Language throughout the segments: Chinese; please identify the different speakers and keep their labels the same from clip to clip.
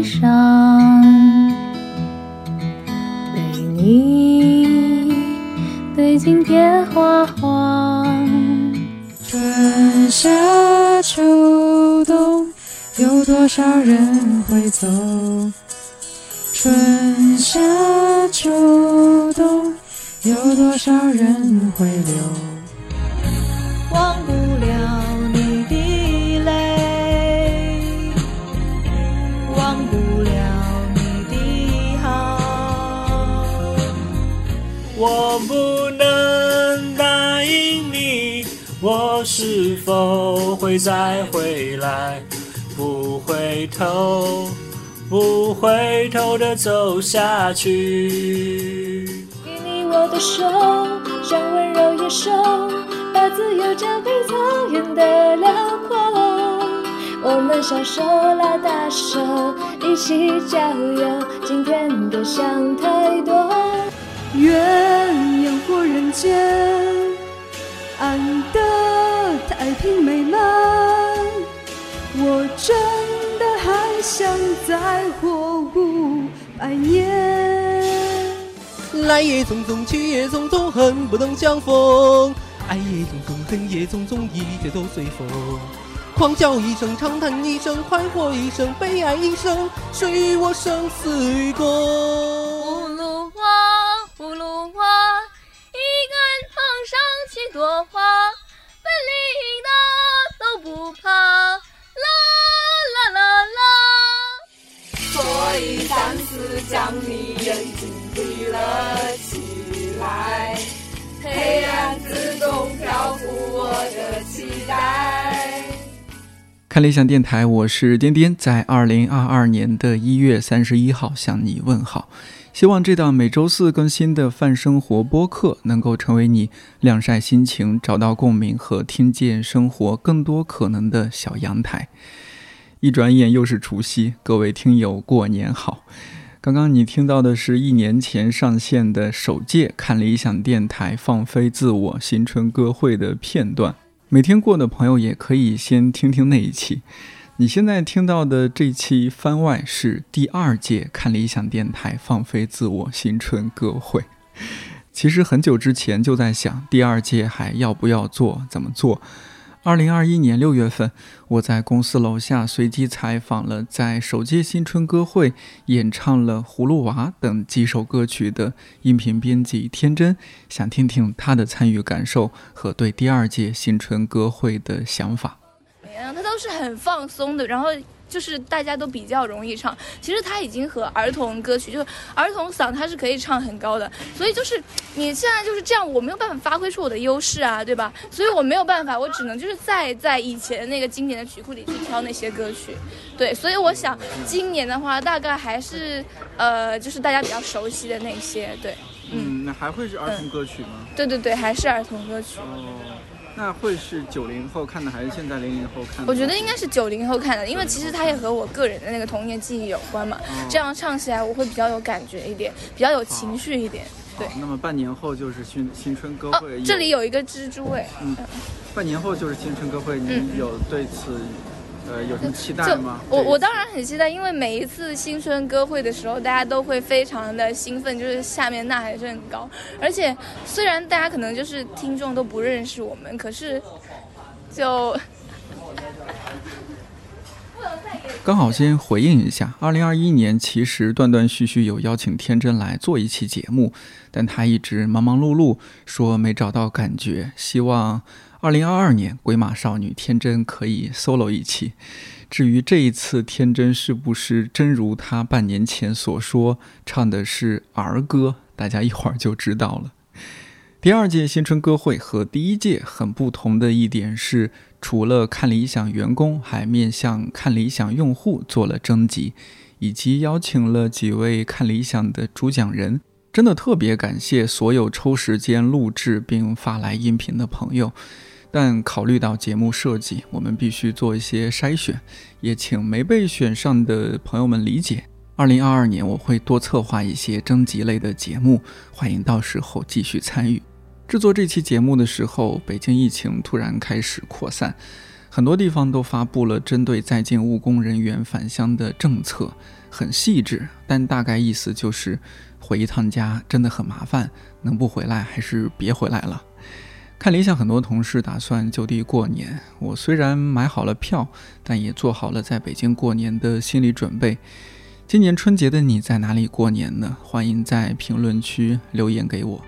Speaker 1: 悲伤，被你对镜贴花黄。
Speaker 2: 春夏秋冬，有多少人会走？春夏秋冬，有多少人会留？
Speaker 3: 不
Speaker 4: 能答应你，我是否会再回来？不回头，不回头的走下去。
Speaker 1: 给你？我的手，像温柔野兽，把自由交给草原的辽阔。我们小手拉大手，一起郊游，今天的想太多。
Speaker 2: 愿间，安得太平美满。我真的还想再活五百年。
Speaker 5: 来也匆匆，去也匆匆，恨不能相逢。爱也匆匆，恨也匆匆，一切都随风。狂叫一声，长叹一声，快活一生，悲哀一生，谁与我生死与共？
Speaker 1: 朵花，本领大都不怕，啦啦啦啦。
Speaker 3: 所以暂时将你眼睛闭了起来，黑暗之中漂浮我的期待。
Speaker 6: 看理想电台，我是颠颠，在二零二二年的一月三十一号向你问好。希望这档每周四更新的泛生活播客能够成为你晾晒心情、找到共鸣和听见生活更多可能的小阳台。一转眼又是除夕，各位听友过年好！刚刚你听到的是一年前上线的首届看理想电台放飞自我新春歌会的片段。每天过的朋友也可以先听听那一期。你现在听到的这期番外是第二届看理想电台放飞自我新春歌会。其实很久之前就在想，第二届还要不要做，怎么做。二零二一年六月份，我在公司楼下随机采访了在首届新春歌会演唱了《葫芦娃》等几首歌曲的音频编辑天真，想听听他的参与感受和对第二届新春歌会的想法。
Speaker 7: 嗯，它都是很放松的，然后就是大家都比较容易唱。其实它已经和儿童歌曲，就是儿童嗓它是可以唱很高的，所以就是你现在就是这样，我没有办法发挥出我的优势啊，对吧？所以我没有办法，我只能就是再在以前那个经典的曲库里去挑那些歌曲。对，所以我想今年的话，大概还是呃，就是大家比较熟悉的那些，对，嗯，
Speaker 6: 那还会是儿童歌曲吗？
Speaker 7: 对对对，还是儿童歌曲。
Speaker 6: 哦，那会是九零后看的，还是现在零零后看的？
Speaker 7: 我觉得应该是九零后看的，因为其实它也和我个人的那个童年记忆有关嘛。这样唱起来我会比较有感觉一点，比较有情绪一点。对，
Speaker 6: 那么半年后就是新新春歌
Speaker 7: 哦
Speaker 6: 会、，
Speaker 7: 这里有一个蜘蛛哎，
Speaker 6: 嗯，半年后就是新春歌会，你有对此呃有什么期待吗？
Speaker 7: 我我当然很期待，因为每一次新春歌会的时候，大家都会非常的兴奋，就是下面呐喊声很高。而且虽然大家可能就是听众都不认识我们，可是就
Speaker 6: 刚好先回应一下，二零二一年其实断断续续有邀请天真来做一期节目，但他一直忙忙碌碌，说没找到感觉，希望二零二二年鬼马少女天真可以 solo 一期。至于这一次天真是不是真如他半年前所说，唱的是儿歌，大家一会儿就知道了。第二届新春歌会和第一届很不同的一点是，除了看理想员工，还面向看理想用户做了征集，以及邀请了几位看理想的主讲人。真的特别感谢所有抽时间录制并发来音频的朋友。但考虑到节目设计，我们必须做一些筛选，也请没被选上的朋友们理解。二零二二年我会多策划一些征集类的节目，欢迎到时候继续参与。制作这期节目的时候，北京疫情突然开始扩散，很多地方都发布了针对在建务工人员返乡的政策，很细致，但大概意思就是回一趟家真的很麻烦，能不回来还是别回来了。看理想，很多同事打算就地过年。我虽然买好了票，但也做好了在北京过年的心理准备。今年春节的你在哪里过年呢？欢迎在评论区留言给我。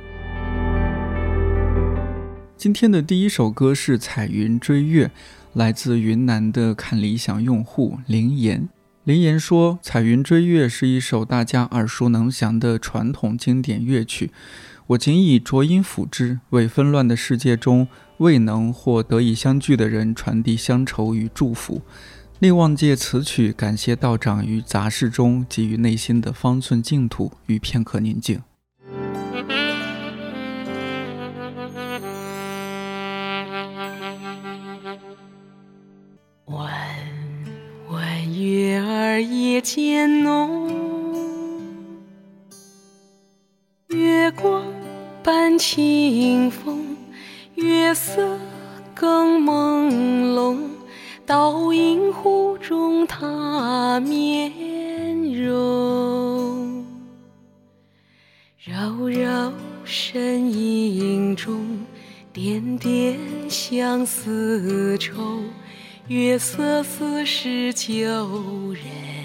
Speaker 6: 今天的第一首歌是《彩云追月》，来自云南的看理想用户林岩。林岩说，《彩云追月》是一首大家耳熟能详的传统经典乐曲。我仅以浊音辅之，为纷乱的世界中未能或得以相聚的人传递乡愁与祝福。另望借此曲感谢道长于杂事中给予内心的方寸净土与片刻宁静。
Speaker 8: 相思愁，月色似是旧人。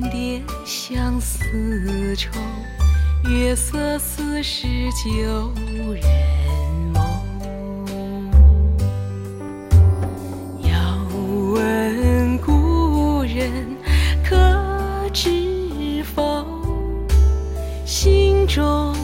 Speaker 8: 点点相思愁，月色似是旧人梦。遥问故人，可知否？心中。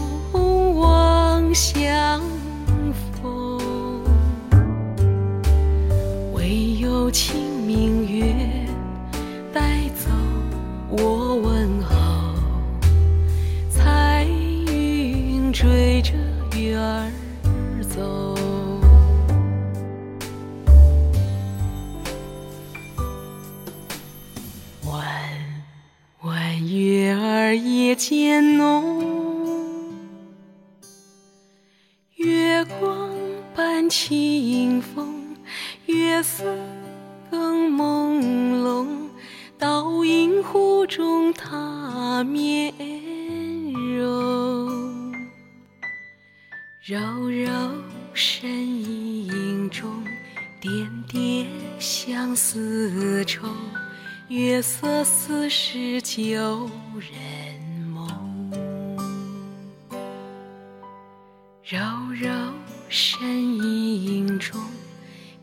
Speaker 8: 旧人梦，柔柔身影中，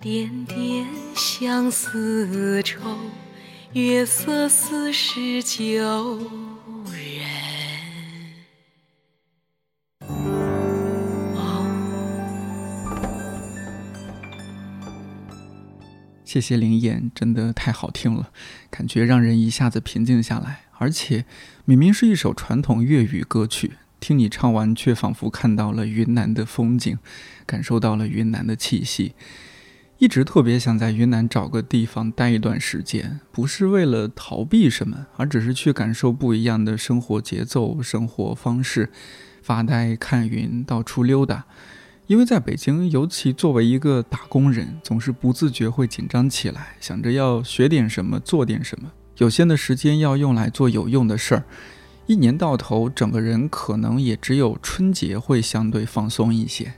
Speaker 8: 点点相思愁。月色似是旧
Speaker 9: 谢谢灵眼，真的太好听了，感觉让人一下子平静下来。而且明明是一首传统粤语歌曲，听你唱完，却仿佛看到了云南的风景，感受到了云南的气息。一直特别想在云南找个地方待一段时间，不是为了逃避什么，而只是去感受不一样的生活节奏、生活方式，发呆、看云、到处溜达。因为在北京，尤其作为一个打工人，总是不自觉会紧张起来，想着要学点什么，做点什么。有限的时间要用来做有用的事儿，一年到头，整个人可能也只有春节会相对放松一些。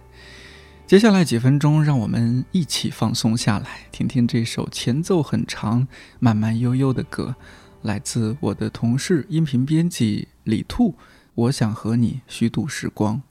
Speaker 9: 接下来几分钟，让我们一起放松下来，听听这首前奏很长、慢慢悠悠的歌，来自我的同事音频编辑李兔。我想和你虚度时光。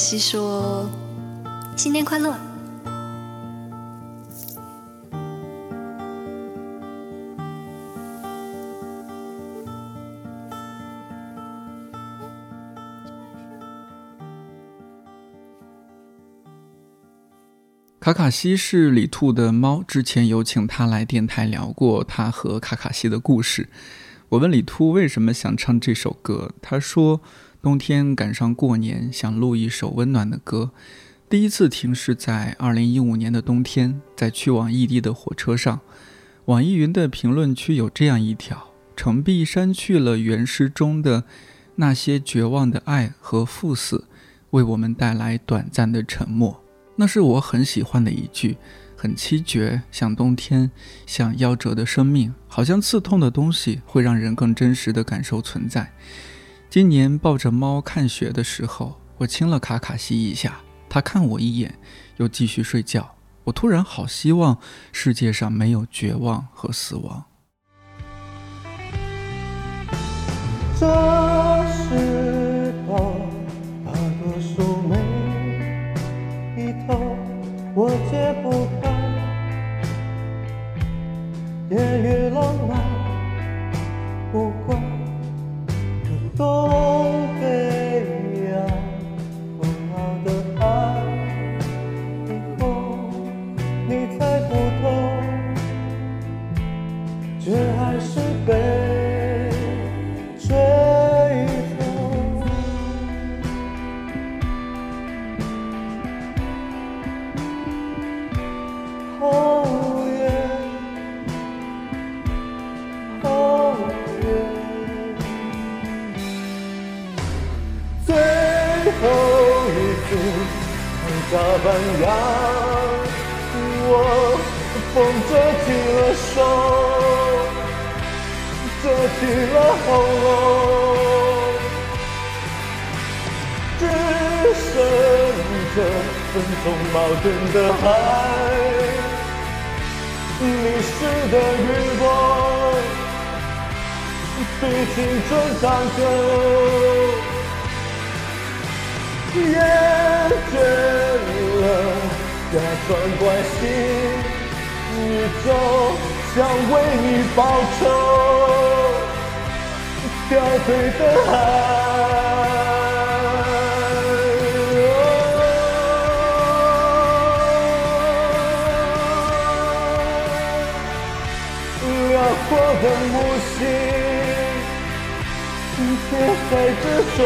Speaker 10: 西说：“新年快乐！”
Speaker 6: 卡卡西是李兔的猫，之前有请他来电台聊过他和卡卡西的故事。我问李兔为什么想唱这首歌，他说冬天赶上过年，想录一首温暖的歌。第一次听是在二零一五年的冬天，在去往异地的火车上。网易云的评论区有这样一条：程璧删去了原诗中的那些绝望的爱和赴死，为我们带来短暂的沉默。那是我很喜欢的一句，很凄绝，像冬天，像夭折的生命，好像刺痛的东西会让人更真实的感受存在。今年抱着猫看雪的时候，我亲了卡卡西一下，他看我一眼，又继续睡觉。我突然好希望世界上没有绝望和死亡。
Speaker 11: 这时候，大多数每一头我解不开，夜越浪漫，不管有像假扮样，我风遮起了手，遮起了喉咙，只剩这分钟矛盾的海。迷失的余光，比青春长久，厌倦假装关心，宇宙想为你报仇，掉退的海。辽阔的母星，别在之中。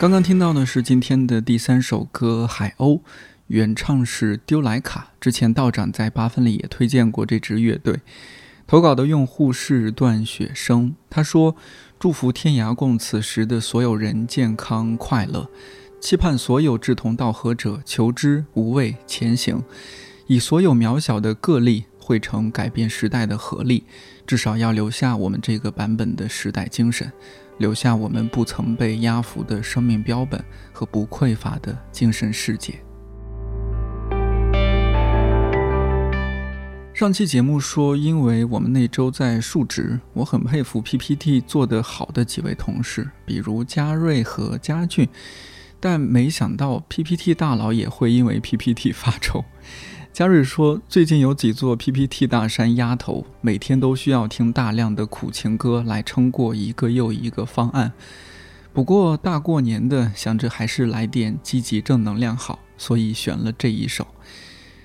Speaker 6: 刚刚听到的是今天的第三首歌《海鸥》，原唱是丢莱卡。之前道长在八分里也推荐过这支乐队。投稿的用户是段雪生，他说：“祝福天涯共此时的所有人健康快乐，期盼所有志同道合者求知无畏前行，以所有渺小的个例汇成改变时代的合力，至少要留下我们这个版本的时代精神。”留下我们不曾被压服的生命标本和不匮乏的精神世界。上期节目说，因为我们那周在述职，我很佩服 PPT 做得好的几位同事，比如嘉瑞和嘉俊，但没想到 PPT 大佬也会因为 PPT 发愁。嘉瑞说，最近有几座 PPT 大山压头，每天都需要听大量的苦情歌来撑过一个又一个方案。不过大过年的，想着还是来点积极正能量好，所以选了这一首。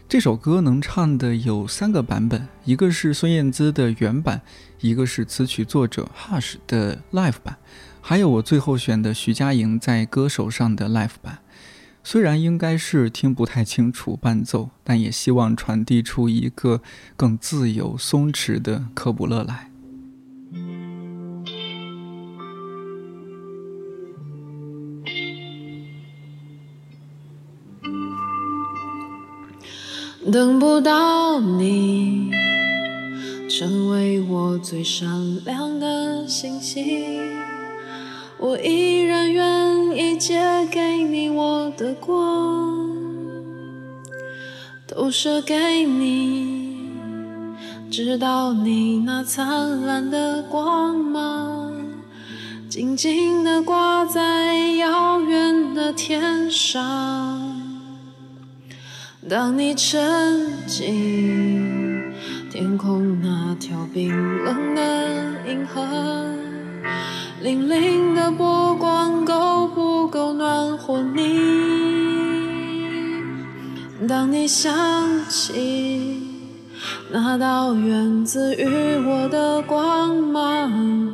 Speaker 6: 这首歌能唱的有三个版本，一个是孙燕姿的原版，一个是词曲作者 Hush 的 Live 版，还有我最后选的徐佳莹在歌手上的 Live 版。虽然应该是听不太清楚伴奏，但也希望传递出一个更自由松弛的科卜勒来。
Speaker 12: 等不到你，成为我最闪亮的星星，我依然愿意借给你我的光，都射给你，直到你那灿烂的光芒，静静地挂在遥远的天上。当你沉浸天空那条冰冷的银河，粼粼的波光够不够暖和你？当你想起那道源自于我的光芒，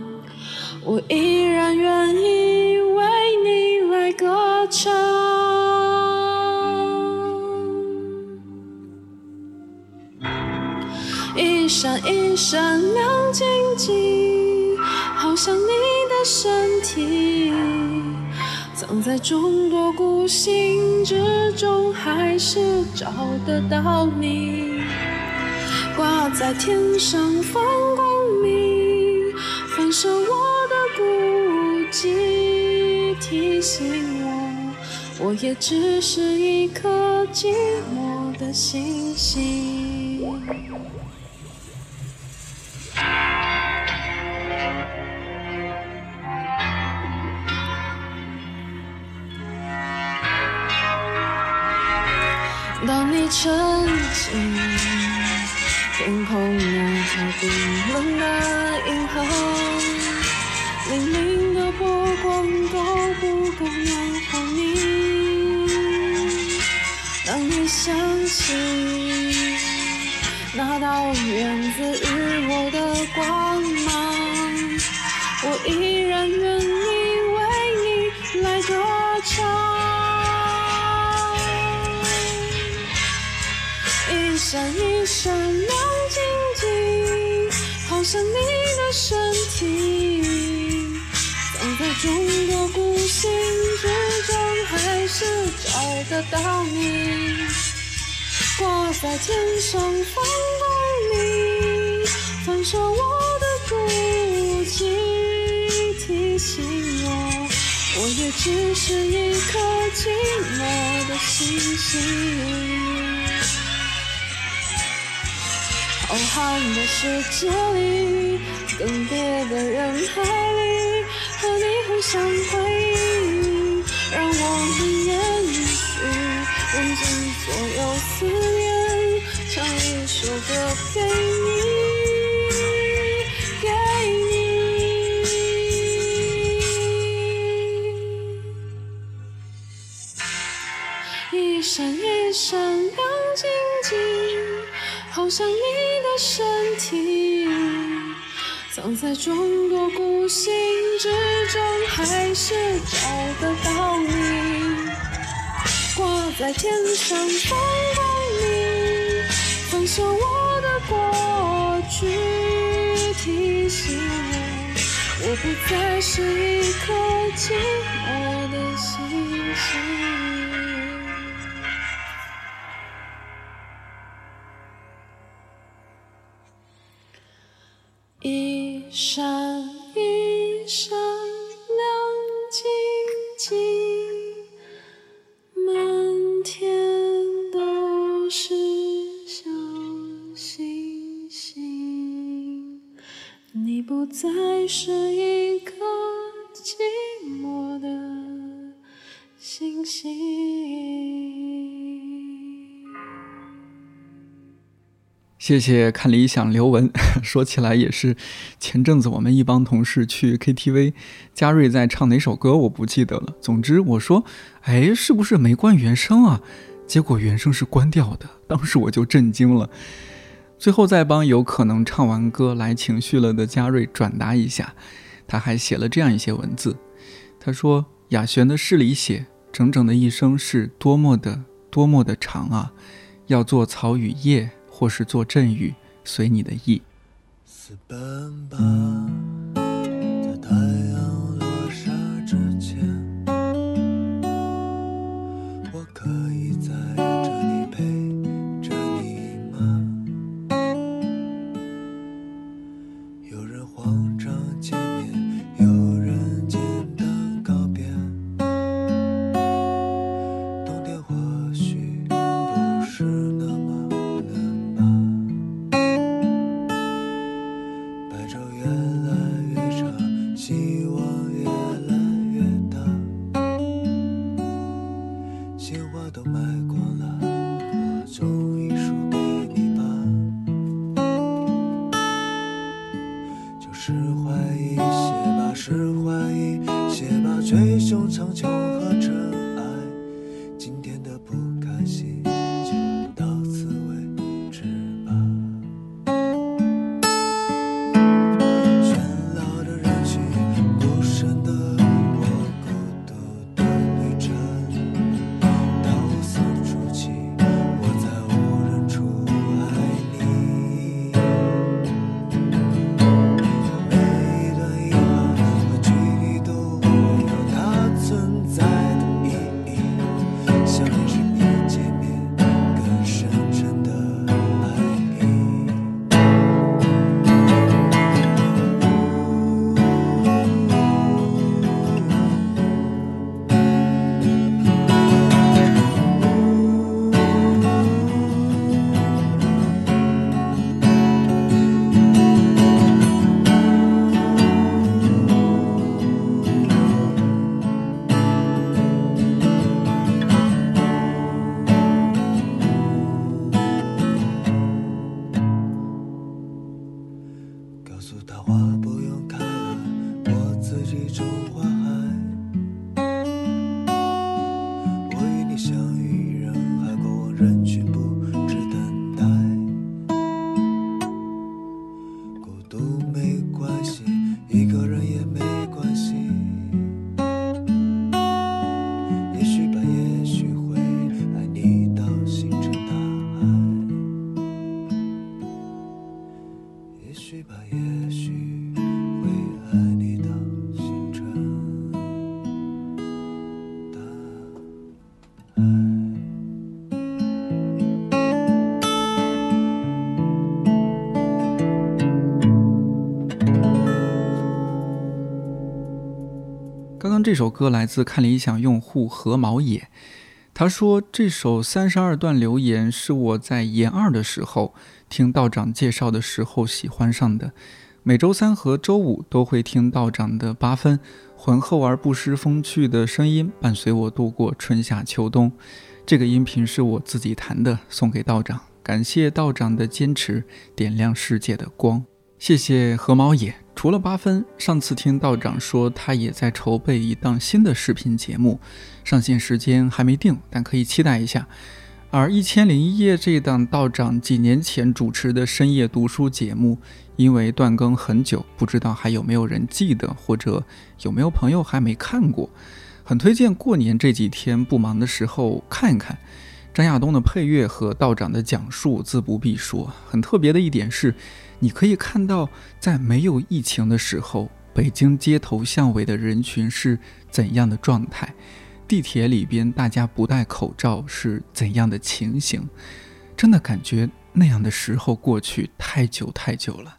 Speaker 12: 我依然愿意为你来歌唱。一闪一闪亮晶晶，好像你身体，藏在众多孤星之中，还是找得到你。挂在天上放光明，反射我的孤寂，提醒我，我也只是一颗寂寞的星星。天上放光明，反射我的孤寂，提醒我，我也只是一颗寂寞的星星。浩瀚的世界里，更迭的人海里，和你互相辉映，让我们延续，用尽所有思念，藏在众多孤星之中，还是找得到你。挂在天上放光明，反射我的过去，提醒我，我不再是一颗寂寞的星星。是一颗寂寞的星星。
Speaker 6: 谢谢看理想刘文，说起来也是，前阵子我们一帮同事去 KTV，嘉瑞在唱哪首歌我不记得了。总之我说，哎，是不是没关原声啊？结果原声是关掉的，当时我就震惊了。最后再帮有可能唱完歌来情绪了的嘉瑞转达一下，他还写了这样一些文字。他说：“雅璇的诗里写，整整的一生是多么的多么的长啊！要做草与叶，或是做阵雨，随你的意。
Speaker 13: 私奔吧。
Speaker 6: 这首歌来自看理想用户何毛野，他说这首三十二段留言是我在研二的时候听道长介绍的时候喜欢上的，每周三和周五都会听道长的八分浑厚而不失风趣的声音伴随我度过春夏秋冬。这个音频是我自己弹的，送给道长，感谢道长的坚持，点亮世界的光。谢谢何毛野。除了八分，上次听道长说他也在筹备一档新的视频节目，上线时间还没定，但可以期待一下。而一千零一夜这档道长几年前主持的深夜读书节目，因为断更很久，不知道还有没有人记得，或者有没有朋友还没看过，很推荐过年这几天不忙的时候看一看。张亚东的配乐和道长的讲述自不必说，很特别的一点是。你可以看到，在没有疫情的时候，北京街头巷尾的人群是怎样的状态，地铁里边大家不戴口罩是怎样的情形，真的感觉那样的时候过去太久太久了。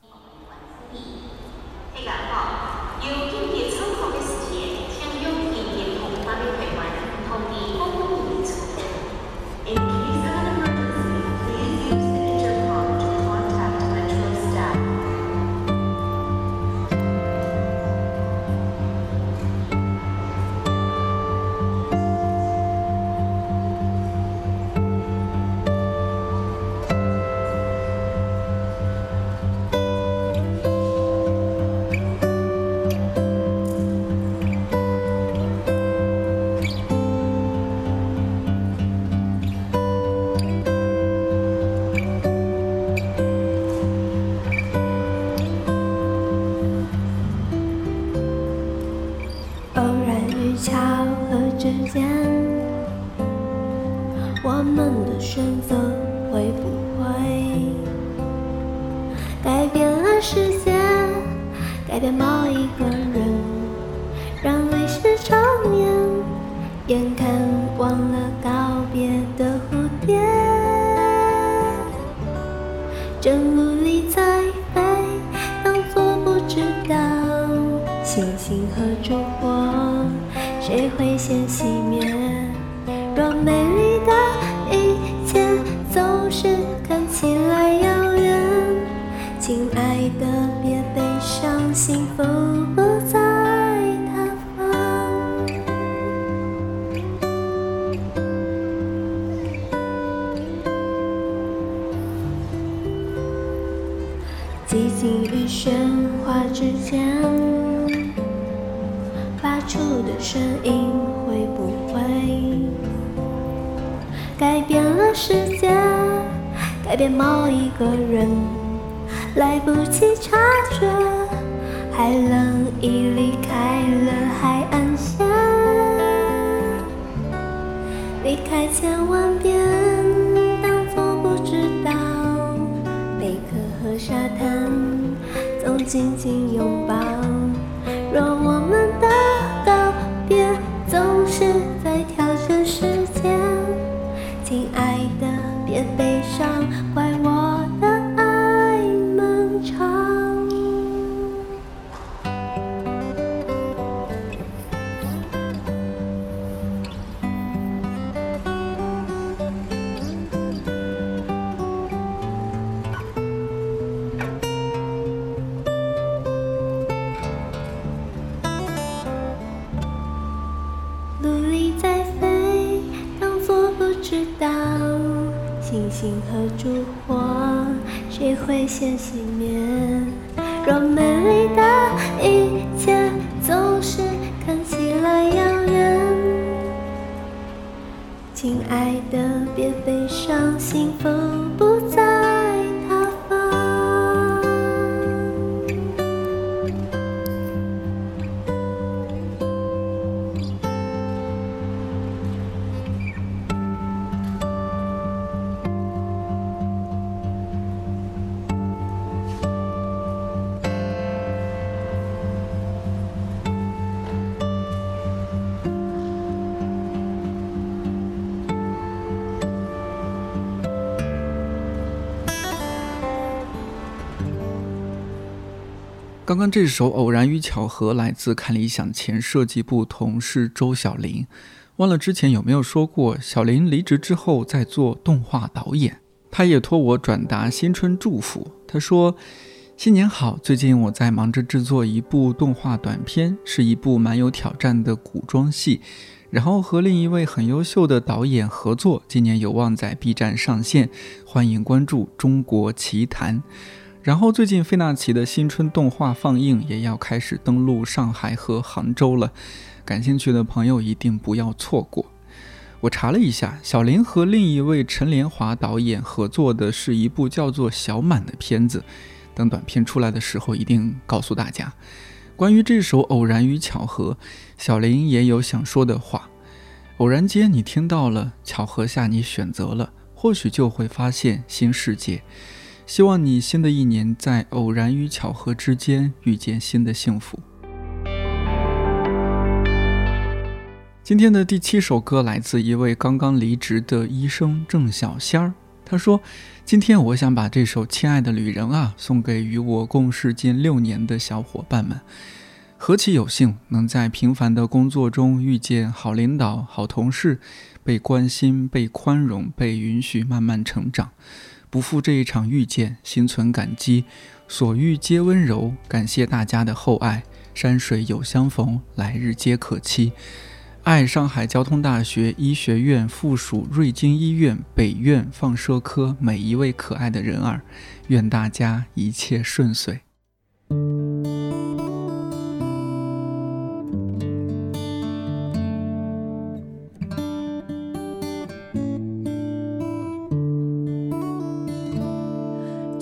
Speaker 6: 刚刚这首《偶然与巧合》来自看理想前设计部同事周小林。忘了之前有没有说过，小林离职之后在做动画导演，他也托我转达新春祝福。他说：“新年好，最近我在忙着制作一部动画短片，是一部蛮有挑战的古装戏，然后和另一位很优秀的导演合作，今年有望在 B 站上线，欢迎关注《中国奇谭》。”然后最近费纳奇的新春动画放映也要开始登陆上海和杭州了，感兴趣的朋友一定不要错过。我查了一下，小林和另一位陈连华导演合作的是一部叫做《小满》的片子，等短片出来的时候一定告诉大家。关于这首《偶然与巧合》，小林也有想说的话：偶然间你听到了，巧合下你选择了，或许就会发现新世界。希望你新的一年在偶然与巧合之间遇见新的幸福。今天的第七首歌来自一位刚刚离职的医生郑小仙儿，他说：“今天我想把这首《亲爱的旅人》啊送给与我共事近六年的小伙伴们。何其有幸，能在平凡的工作中遇见好领导、好同事，被关心、被宽容、被允许慢慢成长。”不负这一场遇见，心存感激，所遇皆温柔。感谢大家的厚爱，山水有相逢，来日皆可期。爱上海交通大学医学院附属瑞金医院北院放射科每一位可爱的人儿，愿大家一切顺遂。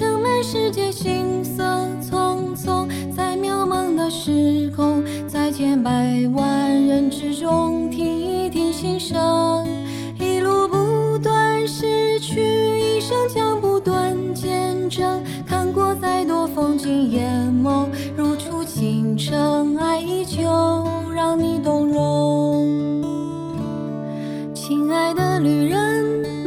Speaker 14: 的梦，撑满世界行色匆匆，在渺茫的时空，在千百万人之中，听一听心声。一路不断失去，一生将不断见证。看过再多风景，眼眸如初清澈，爱依旧让你动容。亲爱的旅人，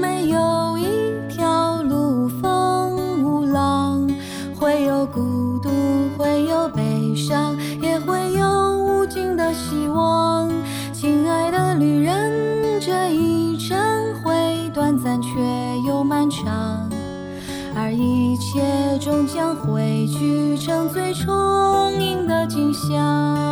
Speaker 14: 切终将汇聚成最充盈的景象。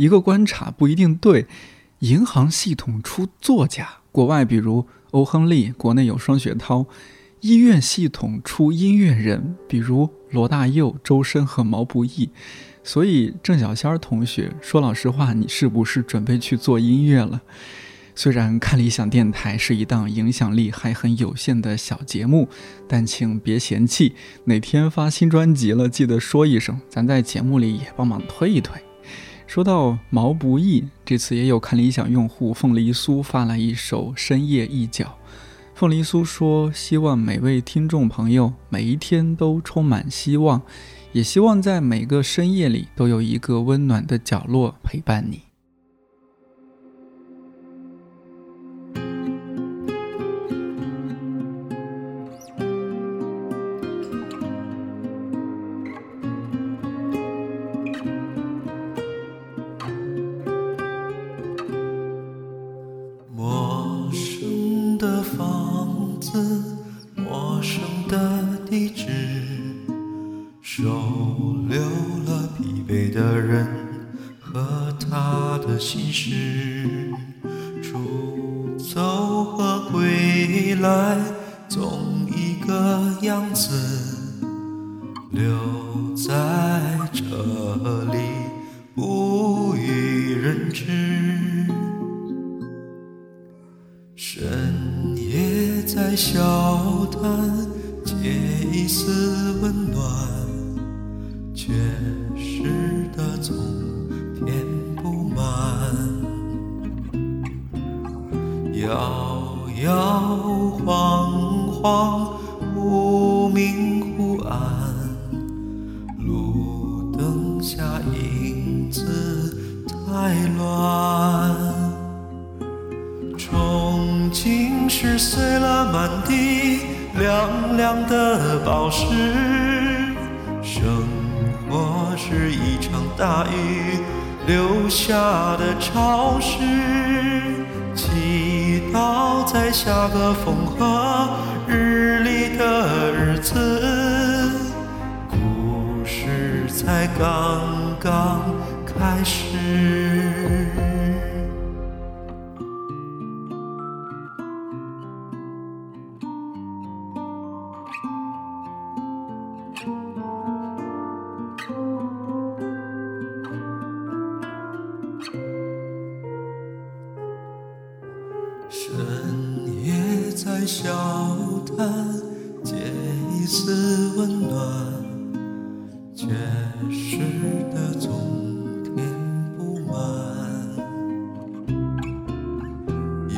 Speaker 14: 一个
Speaker 6: 观察不一定对。银行系统出作家，国外比如欧亨利，国内有双雪涛；医院系统出音乐人，比如罗大佑、周深和毛不易。所以郑小仙儿同学说老实话，你是不是准备去做音乐了？虽然看理想电台是一档影响力还很有限的小节目，但请别嫌弃，哪天发新专辑了，记得说一声，咱在节目里也帮忙推一推。说到毛不易，这次也有看理想用户凤梨酥发来一首《深夜一角》。凤梨酥说：“希望每位听众朋友每一天都充满希望，也希望在每个深夜里都有一个温暖的角落陪伴你。”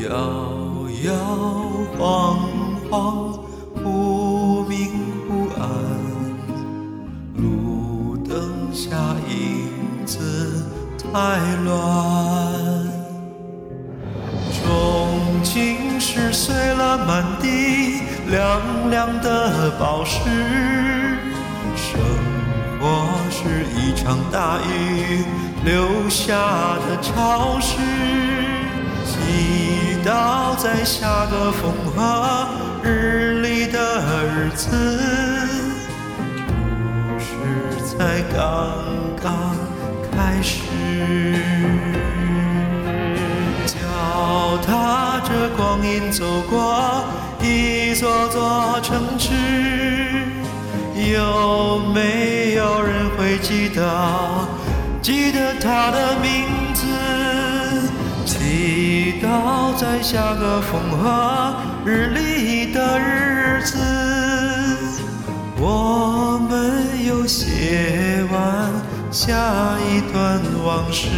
Speaker 15: 摇摇晃晃，忽明忽暗，路灯下影子太乱。憧憬是碎了满地亮亮的宝石，生活是一场大雨留下的潮湿，祈祷在下个风和日丽的日子，故事才刚刚开始。脚踏着光阴走过一座座城市，有没有人会记得记得他的名字？祈祷在下个风和日丽的日子，我们又写完下一段往事。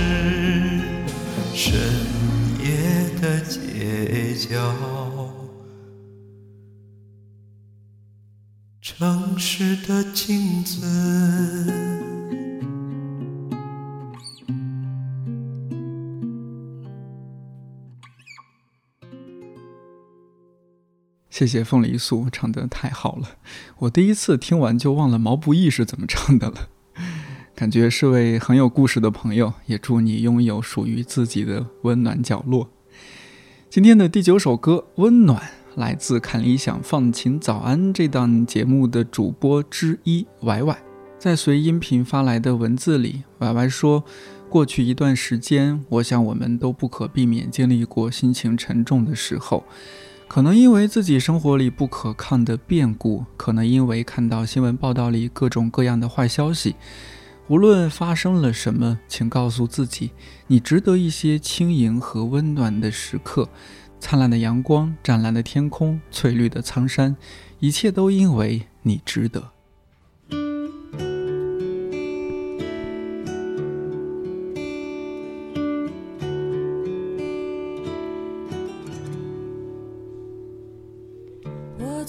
Speaker 15: 深夜的街角，城市的镜子。
Speaker 6: 谢谢凤梨酥唱得太好了，我第一次听完就忘了毛不易是怎么唱的了。感觉是位很有故事的朋友，也祝你拥有属于自己的温暖角落。今天的第九首歌《温暖》来自《看理想放晴早安》这档节目的主播之一歪歪，在随音频发来的文字里，歪歪说：“过去一段时间，我想我们都不可避免经历过心情沉重的时候，可能因为自己生活里不可抗的变故，可能因为看到新闻报道里各种各样的坏消息。”无论发生了什么，请告诉自己，你值得一些轻盈和温暖的时刻。灿烂的阳光，湛蓝的天空，翠绿的苍山，一切都因为你值得。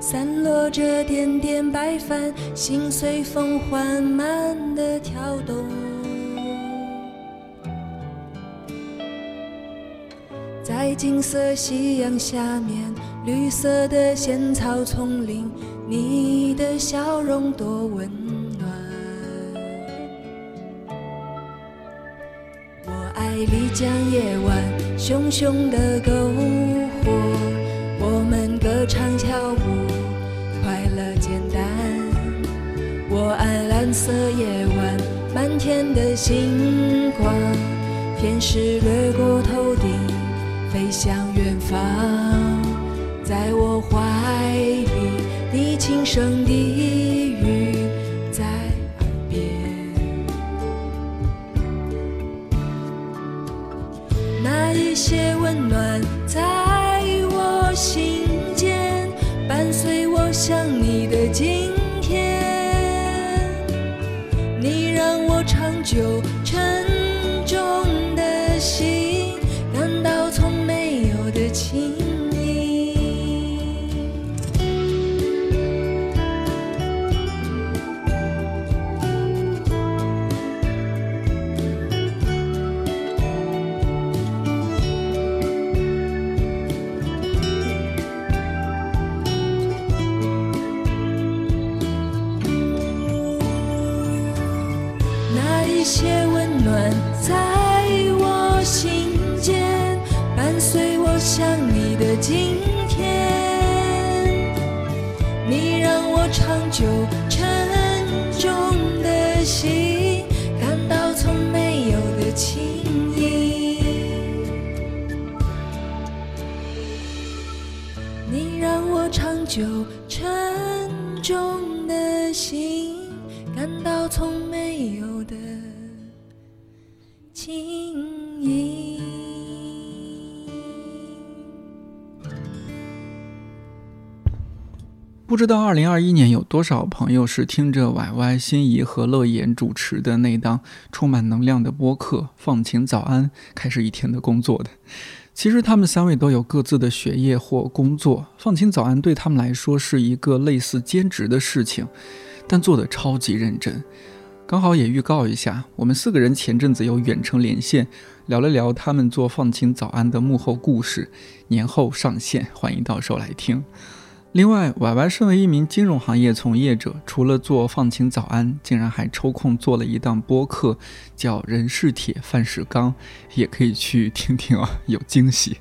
Speaker 8: 散落着点点白帆心随风缓慢的跳动。在金色夕阳下面绿色的仙草丛林你的笑容多温暖。我爱丽江夜晚熊熊的篝火我们歌唱跳舞色夜晚，满天的星光，天使掠过头顶，飞向远方。在我怀里，你轻声低
Speaker 16: 知道二零二一年有多少朋友是听着 Y Y 心仪和乐言主持的那档充满能量的播客《放晴早安》开始一天的工作的。其实他们三位都有各自的学业或工作，放晴早安对他们来说是一个类似兼职的事情，但做的超级认真。刚好也预告一下，我们四个人前阵子有远程连线，聊了聊他们做放晴早安的幕后故事，年后上线，欢迎到时候来听。另外婉婉身为一名金融行业从业者，除了做放晴早安，竟然还抽空做了一档播客，叫“人是铁，饭是钢”，也可以去听听啊，有惊喜。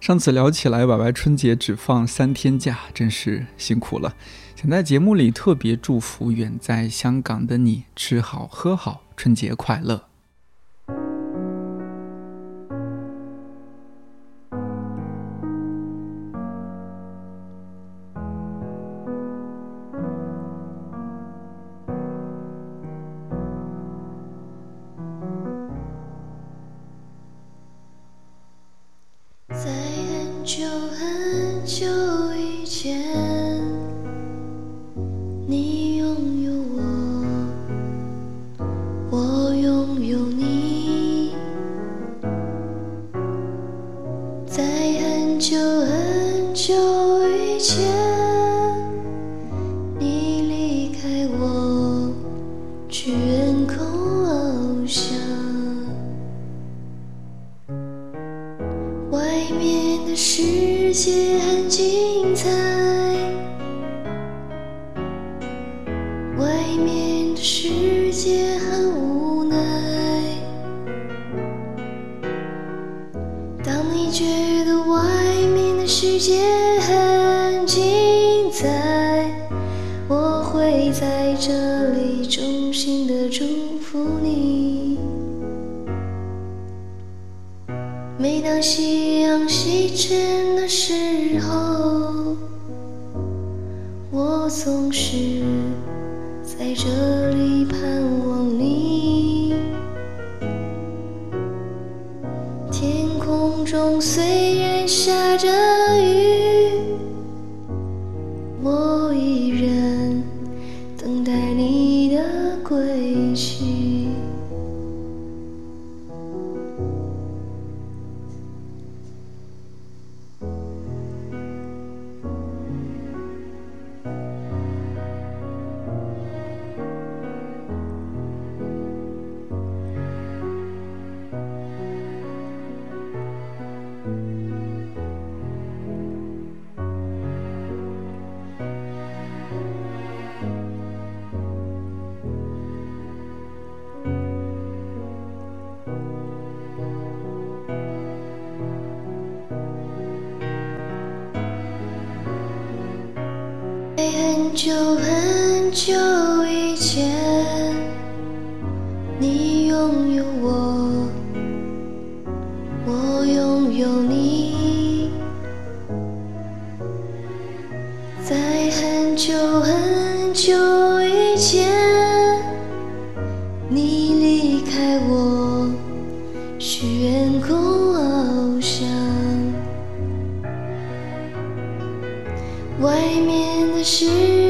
Speaker 16: 上次聊起来婉婉春节只放三天假，真是辛苦了。想在节目里特别祝福远在香港的你，吃好喝好，春节快乐。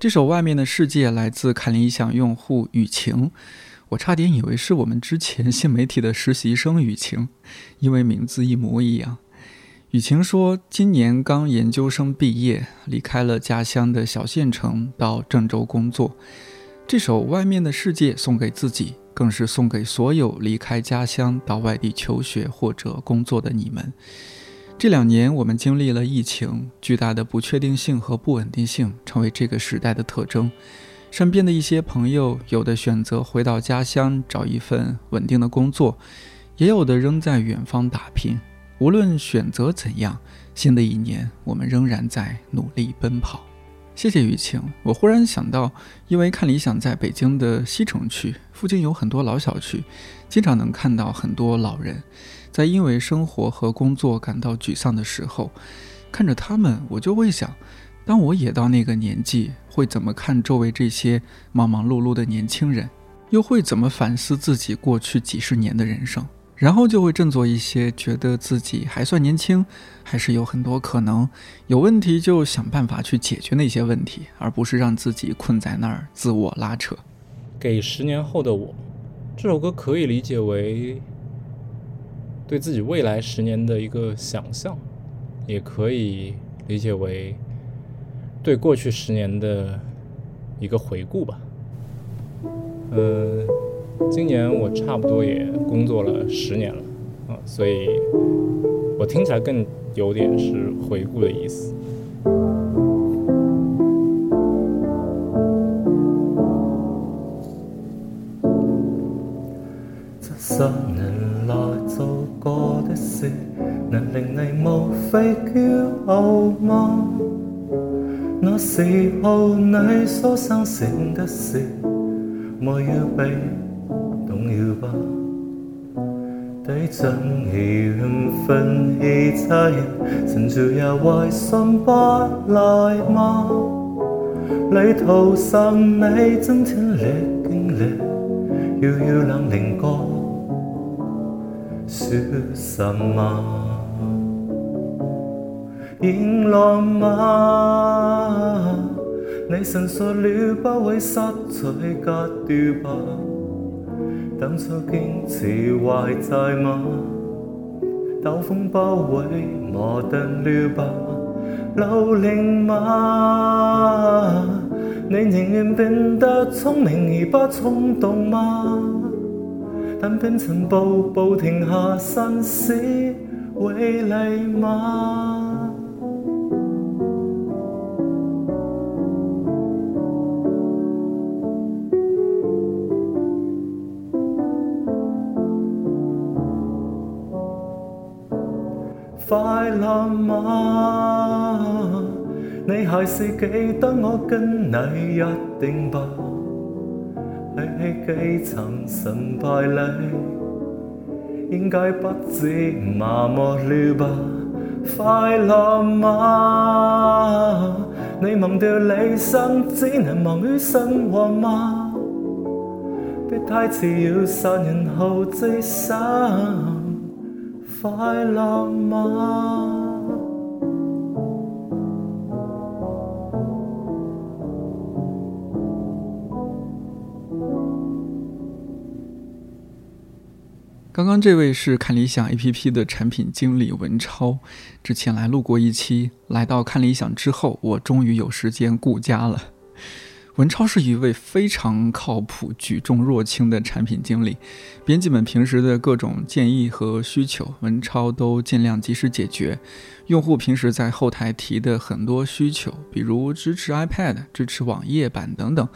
Speaker 6: 这首《外面的世界》来自看理想用户雨晴，我差点以为是我们之前新媒体的实习生雨晴，因为名字一模一样。雨晴说，今年刚研究生毕业，离开了家乡的小县城，到郑州工作。这首《外面的世界》送给自己，更是送给所有离开家乡到外地求学或者工作的你们。这两年，我们经历了疫情，巨大的不确定性和不稳定性成为这个时代的特征。身边的一些朋友，有的选择回到家乡找一份稳定的工作，也有的仍在远方打拼。无论选择怎样，新的一年我们仍然在努力奔跑。谢谢雨晴，我忽然想到，因为看理想在北京的西城区附近有很多老小区，经常能看到很多老人。在因为生活和工作感到沮丧的时候，看着他们，我就会想，当我也到那个年纪，会怎么看周围这些忙忙碌碌的年轻人，又会怎么反思自己过去几十年的人生，然后就会振作一些，觉得自己还算年轻，还是有很多可能，有问题就想办法去解决那些问题，而不是让自己困在那儿自我拉扯。
Speaker 17: 给十年后的我，这首歌可以理解为。对自己未来十年的一个想象，也可以理解为对过去十年的一个回顾吧。嗯，今年我差不多也工作了十年了啊，所以我听起来更有点是回顾的意思。
Speaker 11: 所生成的事，莫要被动摇吧。对正义缘分而差人，趁着也为信不来吗？旅途上你增添历经历，遥遥能令过。说什么？迎来吗？你神熟了，不会失去格调吧？当初坚持还在吗？兜风不会磨钝了吧？流灵吗？你宁愿变得聪明而不冲动吗？但变成步步停下身时，会嚟吗？
Speaker 18: 快乐吗？你还是记得我跟你约定吧？比起几层神败里，应该不至麻木了吧？快乐吗？你忘掉理想，只能忙于生活吗？别太迟，要杀人后追想，快乐吗？
Speaker 6: 刚刚这位是看理想 APP 的产品经理文超，之前来录过一期。来到看理想之后，我终于有时间顾家了。文超是一位非常靠谱、举重若轻的产品经理，编辑们平时的各种建议和需求，文超都尽量及时解决。用户平时在后台提的很多需求，比如支持 iPad、支持网页版等等。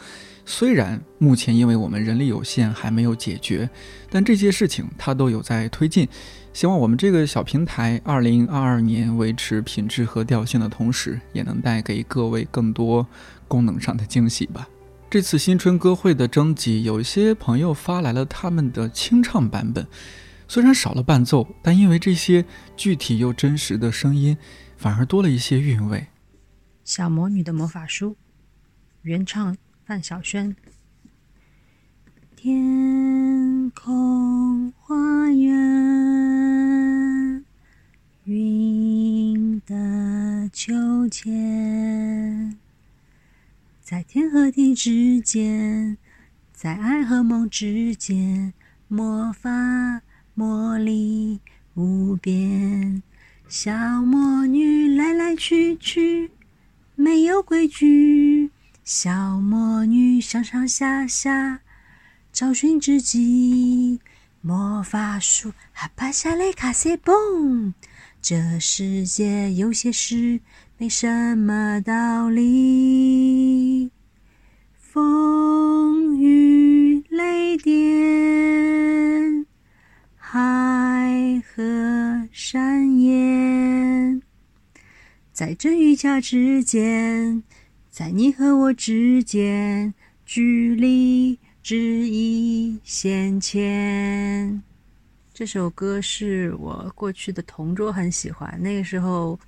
Speaker 6: 虽然目前因为我们人力有限还没有解决，但这些事情它都有在推进。希望我们这个小平台，二零二二年维持品质和调性的同时，也能带给各位更多功能上的惊喜吧。这次新春歌会的征集，有一些朋友发来了他们的清唱版本，虽然少了伴奏，但因为这些具体又真实的声音，反而多了一些韵味。
Speaker 19: 小魔女的魔法书，原唱。范晓萱，
Speaker 20: 天空花园，云的秋千，在天和地之间，在爱和梦之间，魔法魔力无边，小魔女来来去去，没有规矩。小魔女上上下下找寻知己，魔法书哈巴下来卡塞嘣。这世界有些事没什么道理，风雨雷电，海和山岩，在这瑜伽之间。在你和我之间，距离只一线牵。
Speaker 19: 这首歌是我过去的同桌很喜欢，那个时候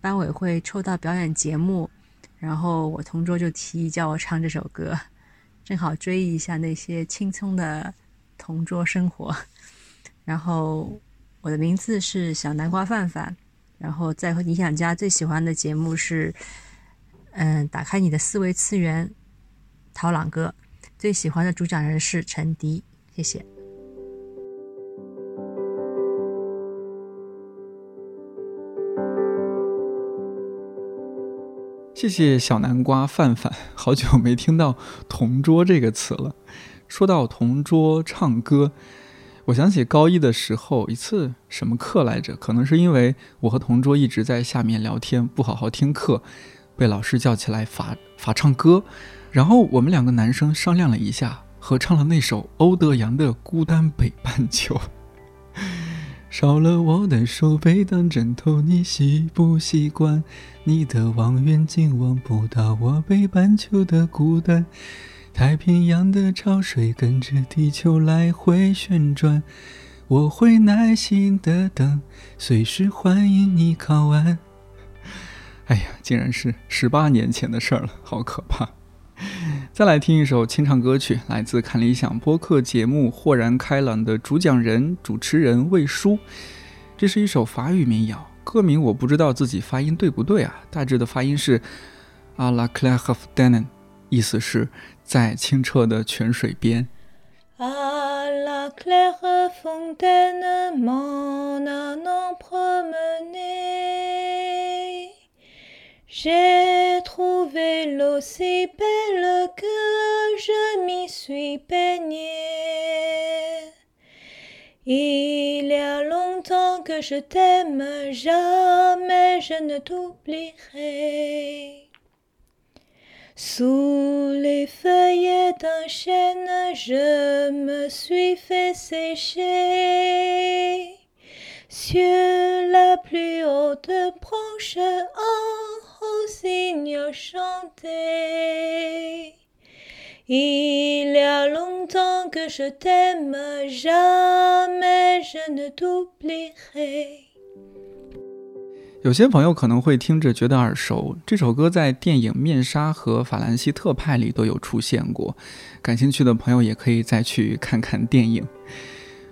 Speaker 19: 班委会抽到表演节目，然后我同桌就提议叫我唱这首歌，正好追忆一下那些青葱的同桌生活。然后我的名字是小南瓜范范，然后在和理想家最喜欢的节目是。嗯，打开你的思维次元，陶朗哥最喜欢的主讲人是陈迪，谢谢。
Speaker 6: 谢谢小南瓜范范，好久没听到“同桌”这个词了。说到同桌唱歌，我想起高一的时候一次什么课来着？可能是因为我和同桌一直在下面聊天，不好好听课。被老师叫起来罚罚唱歌，然后我们两个男生商量了一下，合唱了那首欧德阳的《孤单北半球》。少了我的手背当枕头，你习不习惯？你的望远镜望不到我北半球的孤单。太平洋的潮水跟着地球来回旋转，我会耐心的等，随时欢迎你靠岸。哎呀，竟然是十八年前的事儿了，好可怕！再来听一首清唱歌曲，来自看理想播客节目《豁然开朗》的主讲人、主持人魏舒。这是一首法语民谣，歌名我不知道自己发音对不对啊，大致的发音是 “à la claire of Dannen”，意思是在清澈的泉水边。
Speaker 1: J'ai trouvé l'eau si belle que je m'y suis baignée. Il y a longtemps que je t'aime, jamais je ne t'oublierai. Sous les feuilles d'un chêne, je me suis fait sécher. Cieux la plus yo te penche un rossignol chanter. Il y a longtemps que je t'aime, jamais je ne t'oublierai.
Speaker 6: 有些朋友可能会听着觉得耳熟，这首歌在电影《面纱》和《法兰西特派》里都有出现过。感兴趣的朋友也可以再去看看电影。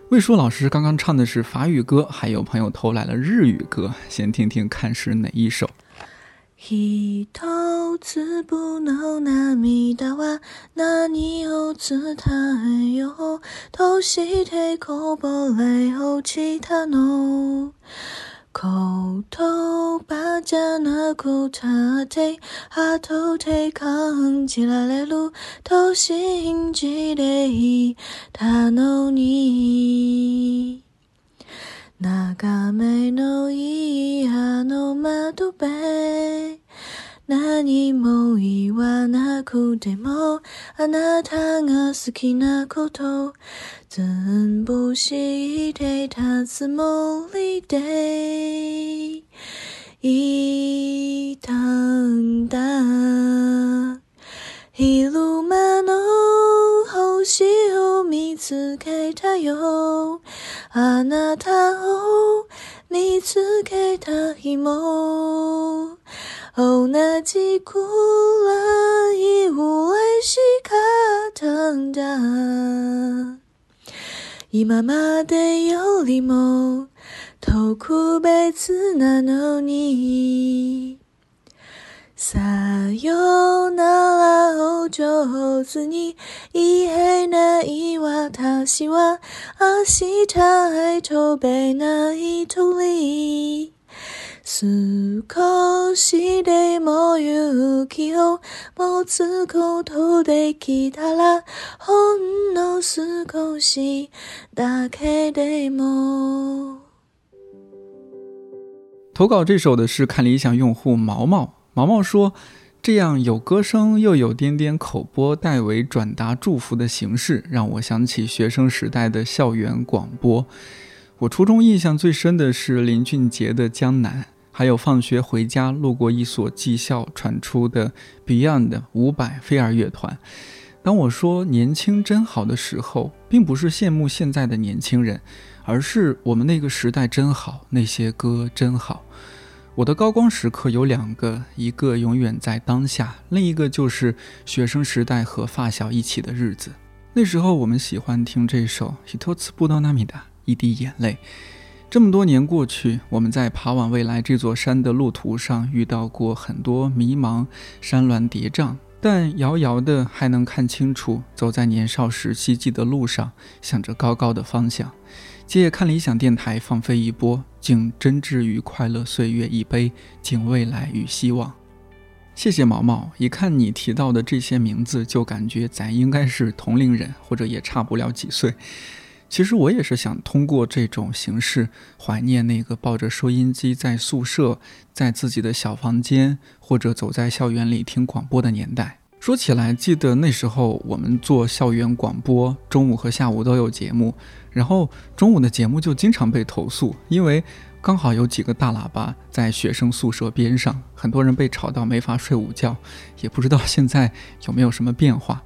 Speaker 6: 魏舒老师刚刚唱的是法语歌，还有朋友投来了日语歌，先听听看是哪一首。
Speaker 8: 一つぶの涙は何を伝えようとしてこぼれ落ちたの 言葉じゃなくたって後で感じられると信じていたのに。眺めのいいあの窓辺。何も言わなくてもあなたが好きなこと。全部知ってたつもりでいたんだ昼間の星を見つけたよあなたを見つけた日も同じくらい嬉しかったんだ 今までよりも特別なのに。さよならを上手に言えない私は明日へ飛べない鳥。少しでも勇気を持つことできたらほんの少しだけでも
Speaker 6: 投稿这首的是看理想用户毛毛。毛毛说：“这样有歌声又有颠颠口播代为转达祝福的形式，让我想起学生时代的校园广播。我初中印象最深的是林俊杰的《江南》。”还有放学回家路过一所技校传出的 Beyond 五百飞儿乐团。 当我说年轻真好的时候，并不是羡慕现在的年轻人，而是我们那个时代真好，那些歌真好。我的高光时刻有两个，一个永远在当下，另一个就是学生时代和发小一起的日子。那时候我们喜欢听这首《Hitotsu Budonamida》，一滴眼泪。这么多年过去，我们在爬往未来这座山的路途上遇到过很多迷茫，山峦叠嶂，但遥遥的还能看清楚走在年少时希冀的路上，向着高高的方向。借看理想电台放飞一波，敬真挚与快乐岁月一杯，敬未来与希望。谢谢毛毛，一看你提到的这些名字，就感觉咱应该是同龄人，或者也差不了几岁。其实我也是想通过这种形式怀念那个抱着收音机在宿舍、在自己的小房间，或者走在校园里听广播的年代。说起来，记得那时候我们做校园广播，中午和下午都有节目，然后中午的节目就经常被投诉，因为刚好有几个大喇叭在学生宿舍边上，很多人被吵到没法睡午觉。也不知道现在有没有什么变化。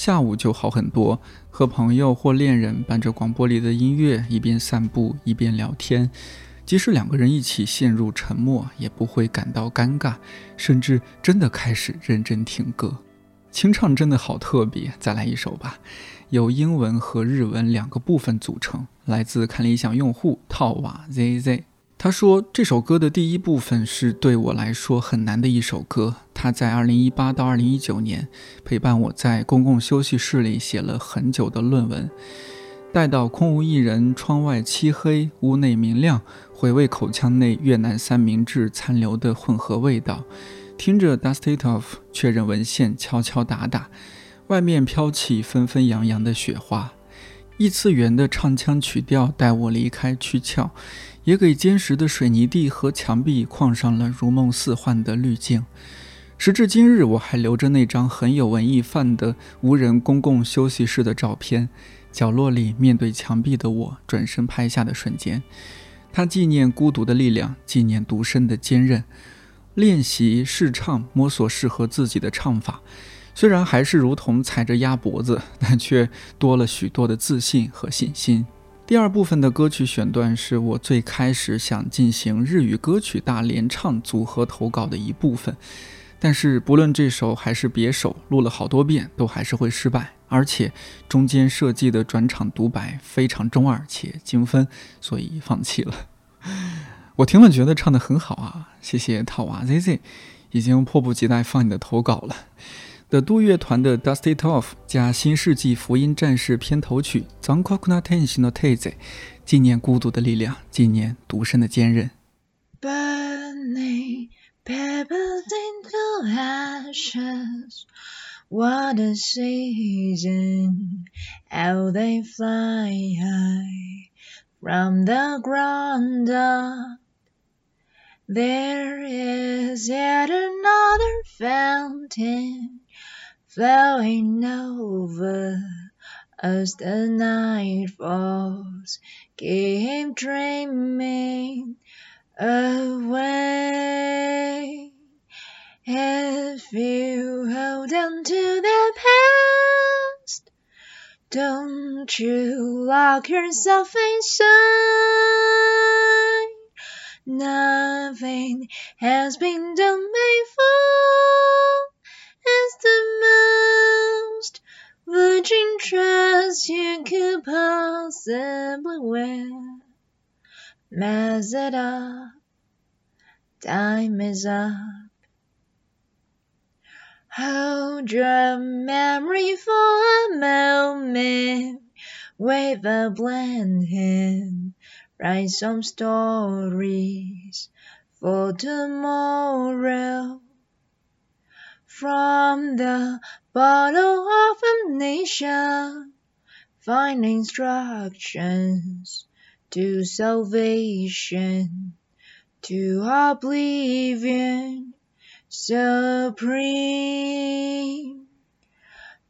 Speaker 6: 下午就好很多，和朋友或恋人伴着广播里的音乐，一边散步一边聊天。即使两个人一起陷入沉默，也不会感到尴尬，甚至真的开始认真听歌。清唱真的好特别，再来一首吧。由英文和日文两个部分组成，来自看理想用户套瓦 zz。他说：“这首歌的第一部分是对我来说很难的一首歌。他在2018到2019年陪伴我在公共休息室里写了很久的论文。待到空无一人，窗外漆黑，屋内明亮，回味口腔内越南三明治残留的混合味道，听着 Dust It Off，确认文献，敲敲打打，外面飘起纷纷扬扬的雪花，异次元的唱腔曲调带我离开躯壳。”也给坚实的水泥地和墙壁框上了如梦似幻的滤镜。时至今日，我还留着那张很有文艺范的无人公共休息室的照片。角落里面对墙壁的我，转身拍下的瞬间，它纪念孤独的力量，纪念独身的坚韧。练习试唱，摸索适合自己的唱法。虽然还是如同踩着鸭脖子，但却多了许多的自信和信心。第二部分的歌曲选段是我最开始想进行日语歌曲大联唱组合投稿的一部分，但是不论这首还是别首，录了好多遍都还是会失败，而且中间设计的转场独白非常中二且精分，所以放弃了。我听了觉得唱得很好啊，谢谢套娃 ZZ，已经迫不及待放你的投稿了。的杜乐团的《Dust It Off》加《新世纪福音战士》片头曲《Zankokuna Tenshi no Teze》，纪念孤独的力量，纪念独身的坚韧。
Speaker 21: Burning pebbles into ashes. What a season! How they fly high from the ground up. There is yet another fountain flowing over as the night falls. Keep dreaming away. If you hold on to the past, don't you lock yourself inside. Nothing has been done before. It's the most virgin dress you could possibly wear. Mess it up. Time is up. Hold your memory for a moment. Wave a bland hand. Write some stories for tomorrow. From the bottle of a nation, find instructions to salvation, to oblivion supreme.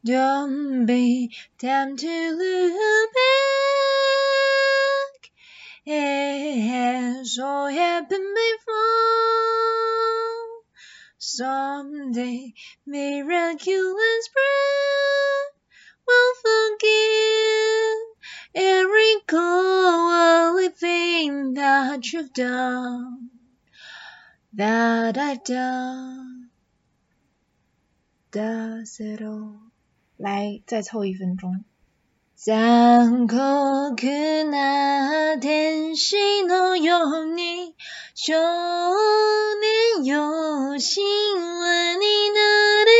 Speaker 21: Don't be tempted to look back. It has all happened before. Someday, miraculous breath will forgive and recall everything that you've done, that I've done. Does it all? 来，再凑一分钟。 残酷な天使のように少年よ神話になれ。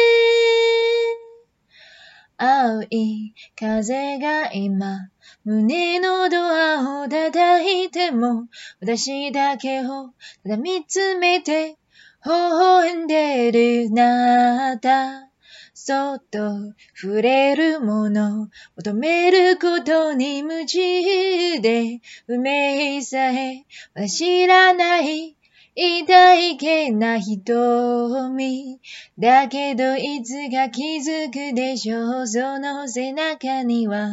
Speaker 21: 青い風が今胸のドアを叩いても私だけをただ見つめて微笑んでるなあた。そっと触れるもの求めることに夢中で運命さえは知らない痛いけな瞳。だけどいつか気づくでしょう。その背中には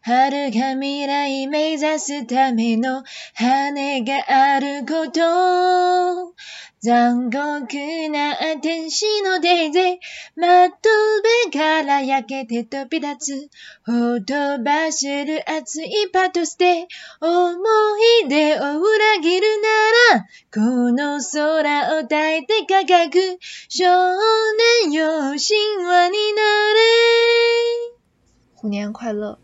Speaker 21: 遥か未来目指すための羽があること。残酷な天使のデイゼ。まとべから焼けて飛び立つ。ほとばしる熱いパトスで思い出を裏切るならこの空を抱いて輝く。少年よ神話になれ。
Speaker 9: 虎年快乐！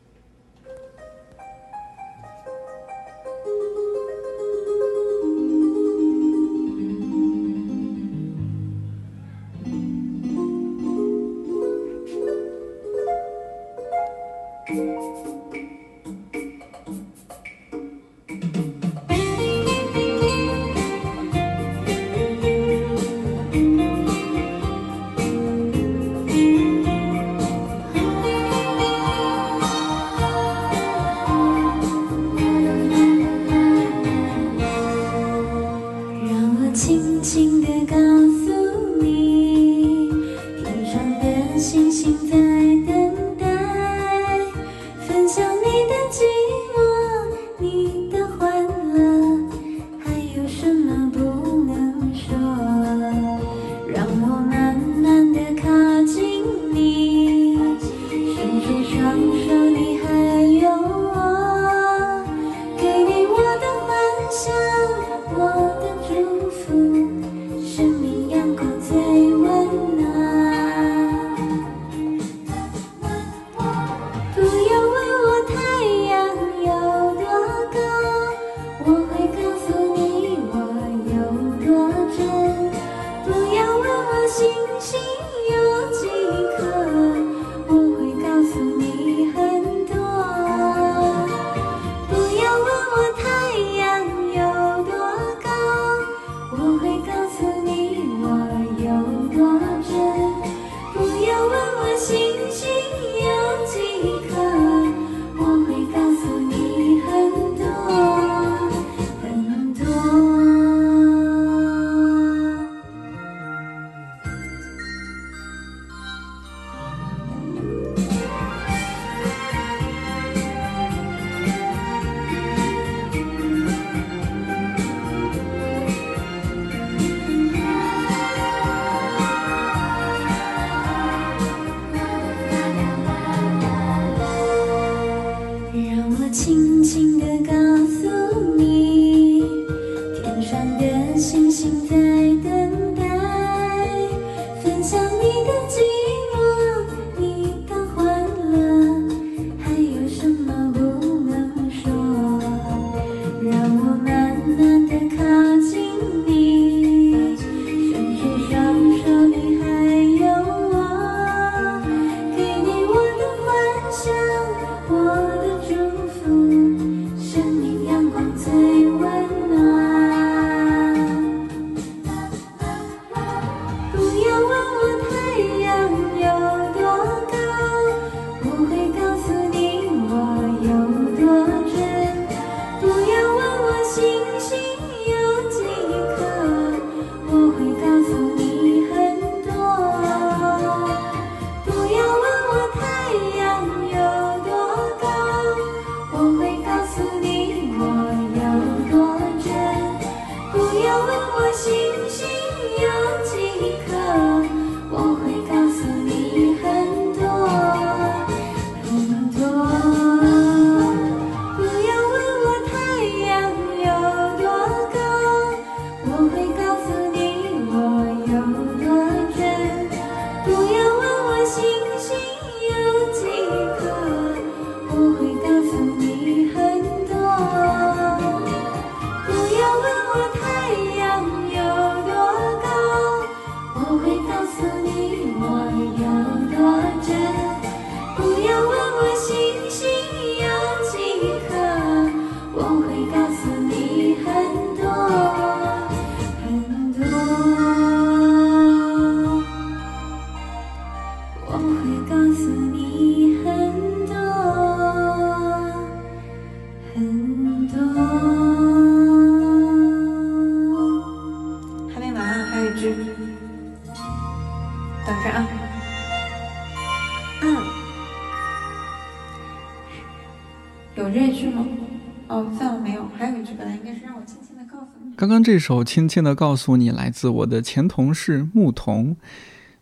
Speaker 22: 这
Speaker 6: 首《轻轻的告诉你》来自我的前同事牧童。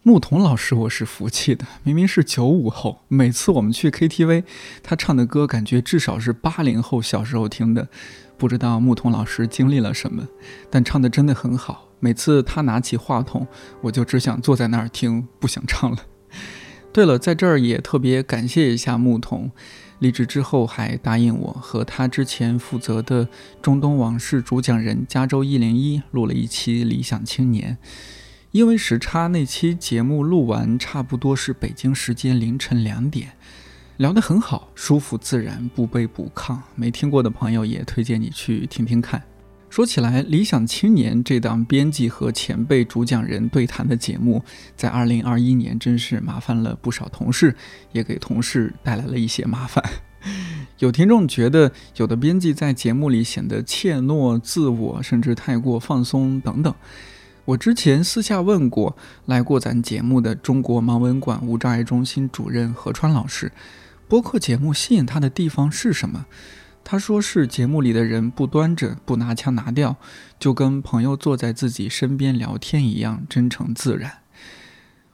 Speaker 6: 牧童老师，我是服气的。明明是九五后，每次我们去 KTV，他唱的歌感觉至少是八零后小时候听的。不知道牧童老师经历了什么，但唱的真的很好。每次他拿起话筒，我就只想坐在那儿听，不想唱了。对了，在这儿也特别感谢一下牧童，离职之后还答应我和他之前负责的中东往事主讲人加州一零一录了一期《理想青年》。因为时差，那期节目录完差不多是北京时间凌晨两点，聊得很好，舒服自然，不卑不亢。没听过的朋友也推荐你去听听看。说起来，《理想青年》这档编辑和前辈主讲人对谈的节目，在二零二一年真是麻烦了不少同事，也给同事带来了一些麻烦。有听众觉得，有的编辑在节目里显得怯懦、自我，甚至太过放松等等。我之前私下问过来过咱节目的中国盲文馆无障碍中心主任何川老师，播客节目吸引他的地方是什么？他说是节目里的人不端着，不拿腔拿调，就跟朋友坐在自己身边聊天一样真诚自然。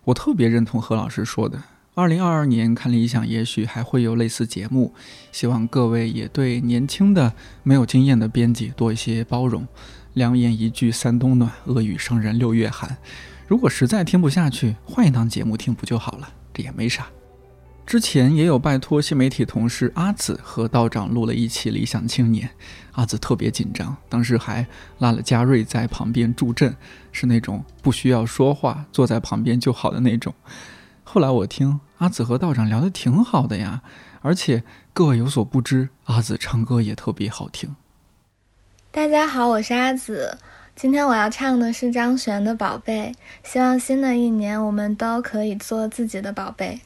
Speaker 6: 我特别认同何老师说的，二零二二年看理想也许还会有类似节目，希望各位也对年轻的没有经验的编辑多一些包容。良言一句三冬暖，恶语伤人六月寒。如果实在听不下去，换一档节目听不就好了？这也没啥。之前也有拜托新媒体同事阿紫和道长录了一期《理想青年》，阿紫特别紧张，当时还拉了嘉瑞在旁边助阵，是那种不需要说话，坐在旁边就好的那种。后来我听阿紫和道长聊得挺好的呀，而且各位有所不知，阿紫唱歌也特别好听。
Speaker 9: 大家好，我是阿紫。今天我要唱的是张悬的《宝贝》，希望新的一年我们都可以做自己的宝贝。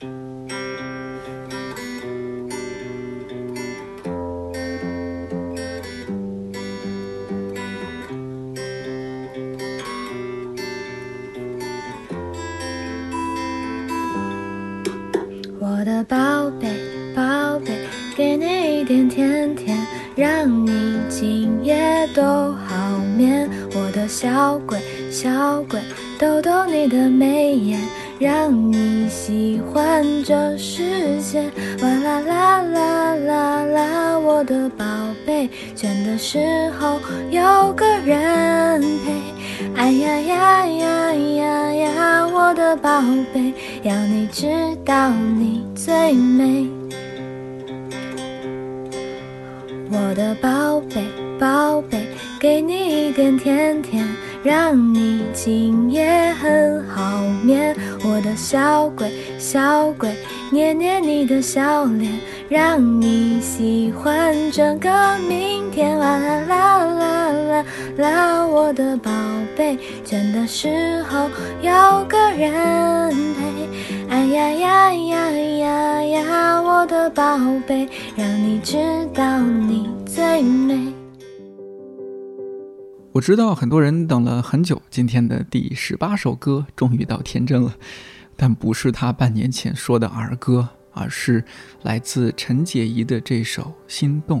Speaker 9: 我的宝贝，宝贝。给你一点甜甜，让你今夜都好眠。我的小鬼，小鬼，逗逗你的眉眼，让你喜欢这世界。哇啦啦啦啦啦，我的宝贝，倦的时候有个人陪。哎呀呀呀呀呀，我的宝贝，要你知道你最美。我的宝贝，宝贝，给你一点甜甜，让你今夜很好眠。我的小鬼，小鬼，捏捏你的笑脸，让你喜欢整个明天。啦啦啦啦啦啦，我的宝贝，倦的时候有个人陪。哎呀呀呀呀呀，我的宝贝，让你知道你最美。
Speaker 6: 我知道很多人等了很久，今天的第十八首歌终于到天真了，但不是他半年前说的儿歌，而是来自陈洁仪的这首《心动》。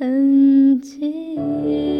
Speaker 1: 痕迹。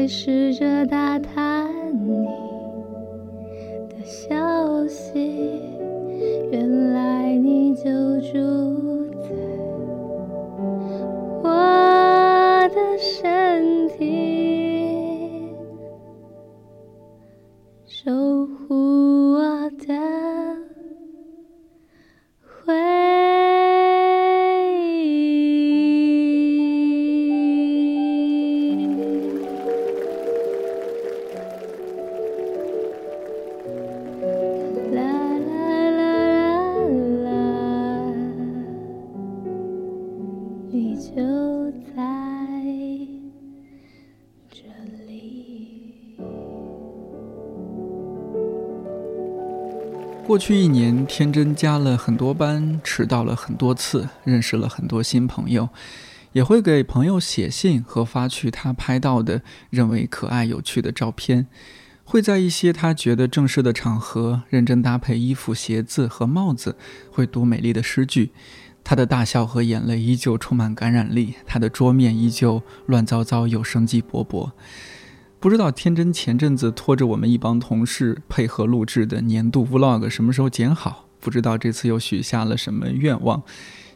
Speaker 1: 还试着打探你的消息，
Speaker 6: 去一年，天真加了很多班，迟到了很多次，认识了很多新朋友，也会给朋友写信和发去他拍到的认为可爱有趣的照片，会在一些他觉得正式的场合认真搭配衣服、鞋子和帽子，会读美丽的诗句。他的大笑和眼泪依旧充满感染力，他的桌面依旧乱糟糟又生机勃勃。不知道天真前阵子拖着我们一帮同事配合录制的年度 vlog 什么时候剪好？不知道这次又许下了什么愿望？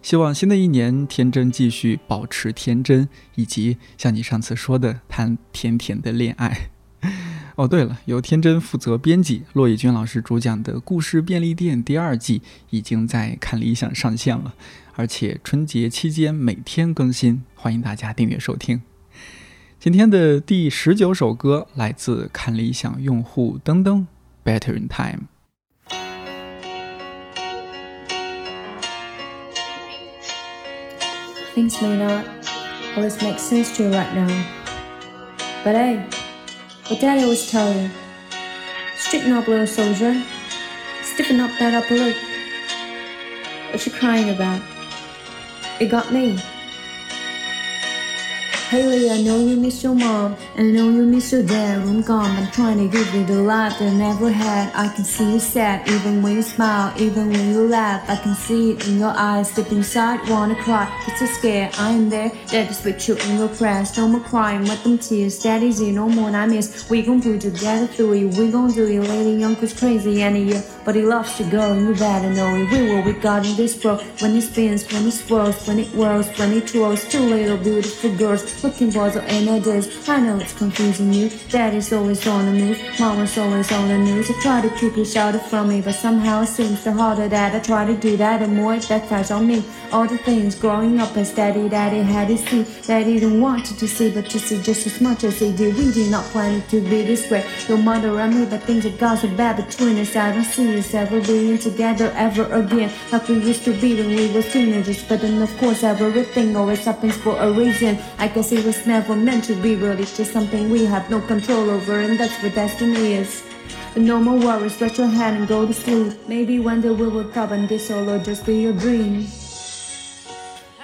Speaker 6: 希望新的一年天真继续保持天真，以及像你上次说的谈甜甜的恋爱。哦，对了，由天真负责编辑，骆以军老师主讲的《故事便利店》第二季已经在看理想上线了，而且春节期间每天更新，欢迎大家订阅收听。今天的第十九首歌来自看理想用户登登，Better in Time。
Speaker 23: Things may not always make sense to you right now. But hey, what daddy always tell you, straighten up little soldier, stiffen up that upper lip. What you crying about? It got me. Haley, I know you miss your mom, and I know you miss your dad. I'm gone, I'm trying to give you the life that I never had. I can see you sad, even when you smile, even when you laugh. I can see it in your eyes, deep inside, wanna cry. You're so scared, I am there, daddy's with you in your prayers. No more crying, let them tears. Daddy's here, no more nightmares. We gon' put together through you, we gon' do it. Lady uncle's crazy, and yeah, but he loves to go, and you better know it. We what we got in this world. When it spins, when it swirls, when it whirls, when it twirls. Two little beautiful girls looking for the others. I know it's confusing you. Daddy's always on the move, mama's always on the news. I try to keep you sheltered from me, but somehow it seems the harder that I try to do that, the more it backfires on me. All the things growing up as daddy, daddy had to see. Daddy didn't want you to see, but you see just as much as he did. We did not plan it to be this way. Your mother and me, but things have got so bad between us. I don't see us ever being together ever again. Like we used to be when we were teenagers. But then, of course, everything always happens for a reason. I guess it was never meant to be, but it's just something we have no control over, and that's what destiny is. No more worries, rest your hand and go to sleep. Maybe one day we will come and this all will just be your dream.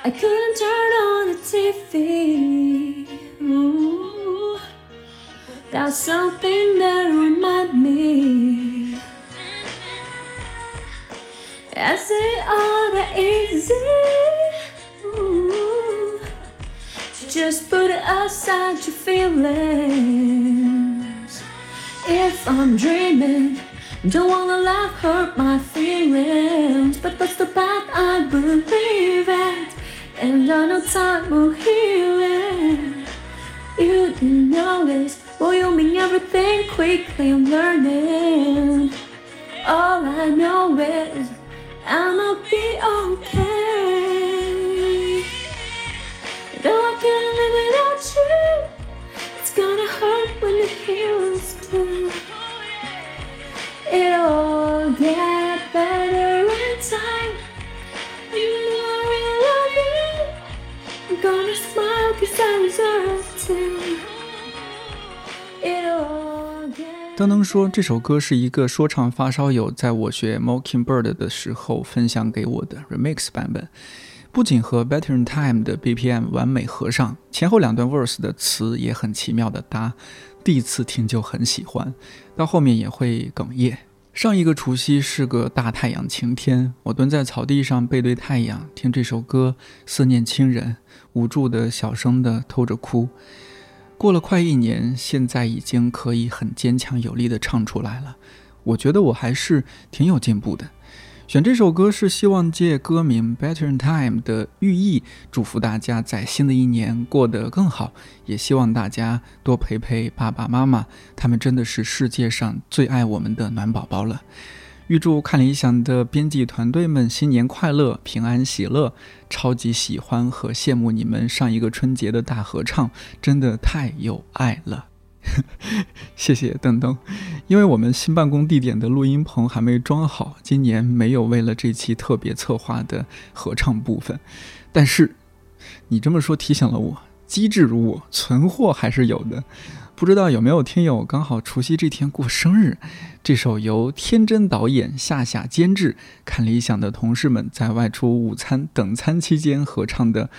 Speaker 23: I couldn't turn on the TV. Ooh, that's something that remind me. As it all that easy. Ooh, just put it aside your feelings. If I'm dreaming, don't wanna laugh, hurt my feelings. But that's the path I believe in. And I know time will heal it. You didn't notice, well, you mean everything quickly. I'm learning. All I know is I'ma be okay. Though I can't live without you, it's gonna hurt when the heroes do. It'll get better in time. You know I really love you. I'm gonna smile 'cause I deserve to. It'll get
Speaker 6: 都能说这首歌是一个说唱发烧友在我学 Mockingbird 的时候分享给我的 remix 版本， 不仅和 Better in Time 的 BPM 完美合上，前后两段 verse 的词也很奇妙的搭，第一次听就很喜欢，到后面也会哽咽。上一个除夕是个大太阳晴天，我蹲在草地上背对太阳，听这首歌，思念亲人，无助的小声的偷着哭。过了快一年，现在已经可以很坚强有力的唱出来了。我觉得我还是挺有进步的。选这首歌是希望借歌名《Better in Time》的寓意，祝福大家在新的一年过得更好，也希望大家多陪陪爸爸妈妈，他们真的是世界上最爱我们的暖宝宝了。预祝看理想的编辑团队们新年快乐、平安喜乐！超级喜欢和羡慕你们上一个春节的大合唱，真的太有爱了。谢谢邓邓，因为我们新办公地点的录音棚还没装好，今年没有为了这期特别策划的合唱部分。但是你这么说提醒了我，机智如我，存货还是有的。不知道有没有听友刚好除夕这天过生日？这首由天真导演、夏夏监制、看理想的同事们在外出午餐等餐期间合唱的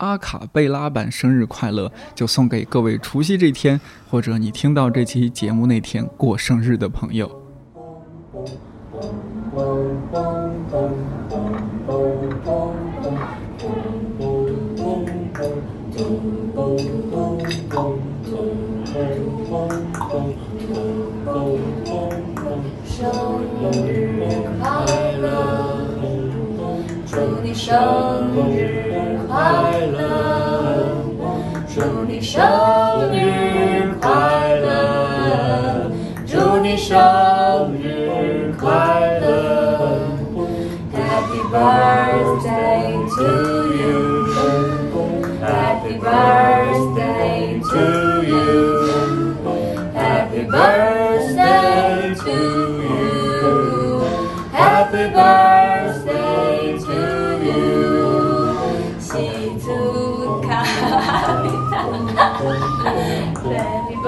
Speaker 6: 阿卡贝拉版《生日快乐》，就送给各位除夕这天，或者你听到这期节目那天过生日的朋友。
Speaker 1: 生日快乐，祝你生日祝你生日快乐，祝你生日快乐，Happy birthday to you, Happy birthday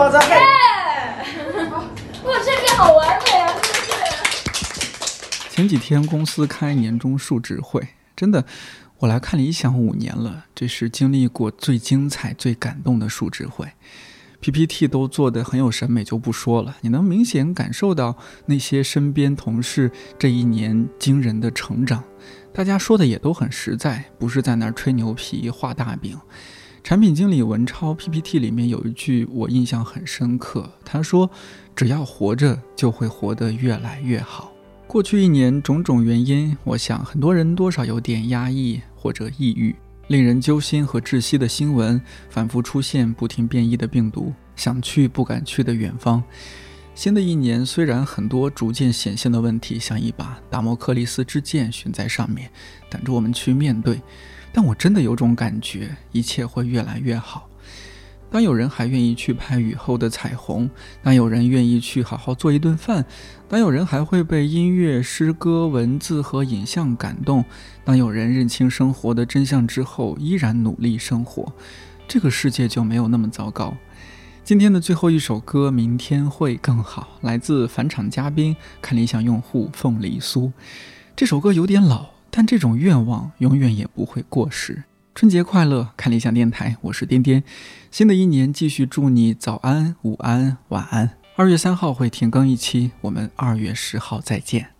Speaker 24: 嘿，爆炸嘿！
Speaker 25: 哇，这个好完美啊！
Speaker 6: 前几天公司开年终述职会，真的，我来看理想五年了，这是经历过最精彩、最感动的述职会。PPT 都做得很有审美，就不说了。你能明显感受到那些身边同事这一年惊人的成长，大家说的也都很实在，不是在那儿吹牛皮、画大饼。产品经理文超 PPT 里面有一句我印象很深刻，他说：“只要活着，就会活得越来越好。”过去一年种种原因，我想很多人多少有点压抑或者抑郁，令人揪心和窒息的新闻，反复出现不停变异的病毒，想去不敢去的远方。新的一年虽然很多逐渐显现的问题像一把达摩克利斯之剑悬在上面，等着我们去面对，但我真的有种感觉，一切会越来越好。当有人还愿意去拍雨后的彩虹，当有人愿意去好好做一顿饭，当有人还会被音乐、诗歌、文字和影像感动，当有人认清生活的真相之后依然努力生活，这个世界就没有那么糟糕。今天的最后一首歌《明天会更好》，来自返场嘉宾看理想用户凤梨酥。这首歌有点老，但这种愿望永远也不会过时。春节快乐，看理想电台，我是颠颠。新的一年继续祝你早安、午安、晚安。二月三号会停更一期，我们二月十号再见。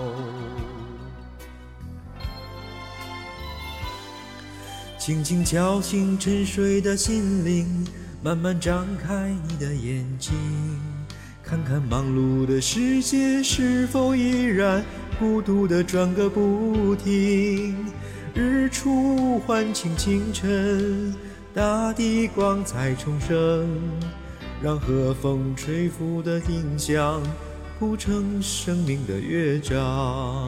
Speaker 15: 轻轻敲醒沉睡的心灵，慢慢张开你的眼睛，看看忙碌的世界是否依然孤独地转个不停。日出唤醒清晨，大地光彩重生，让和风吹拂的音响谱成生命的乐章。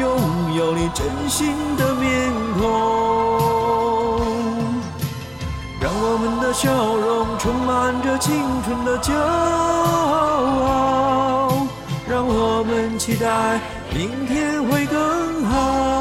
Speaker 15: 拥有你真心的面孔，让我们的笑容充满着青春的骄傲，让我们期待明天会更好。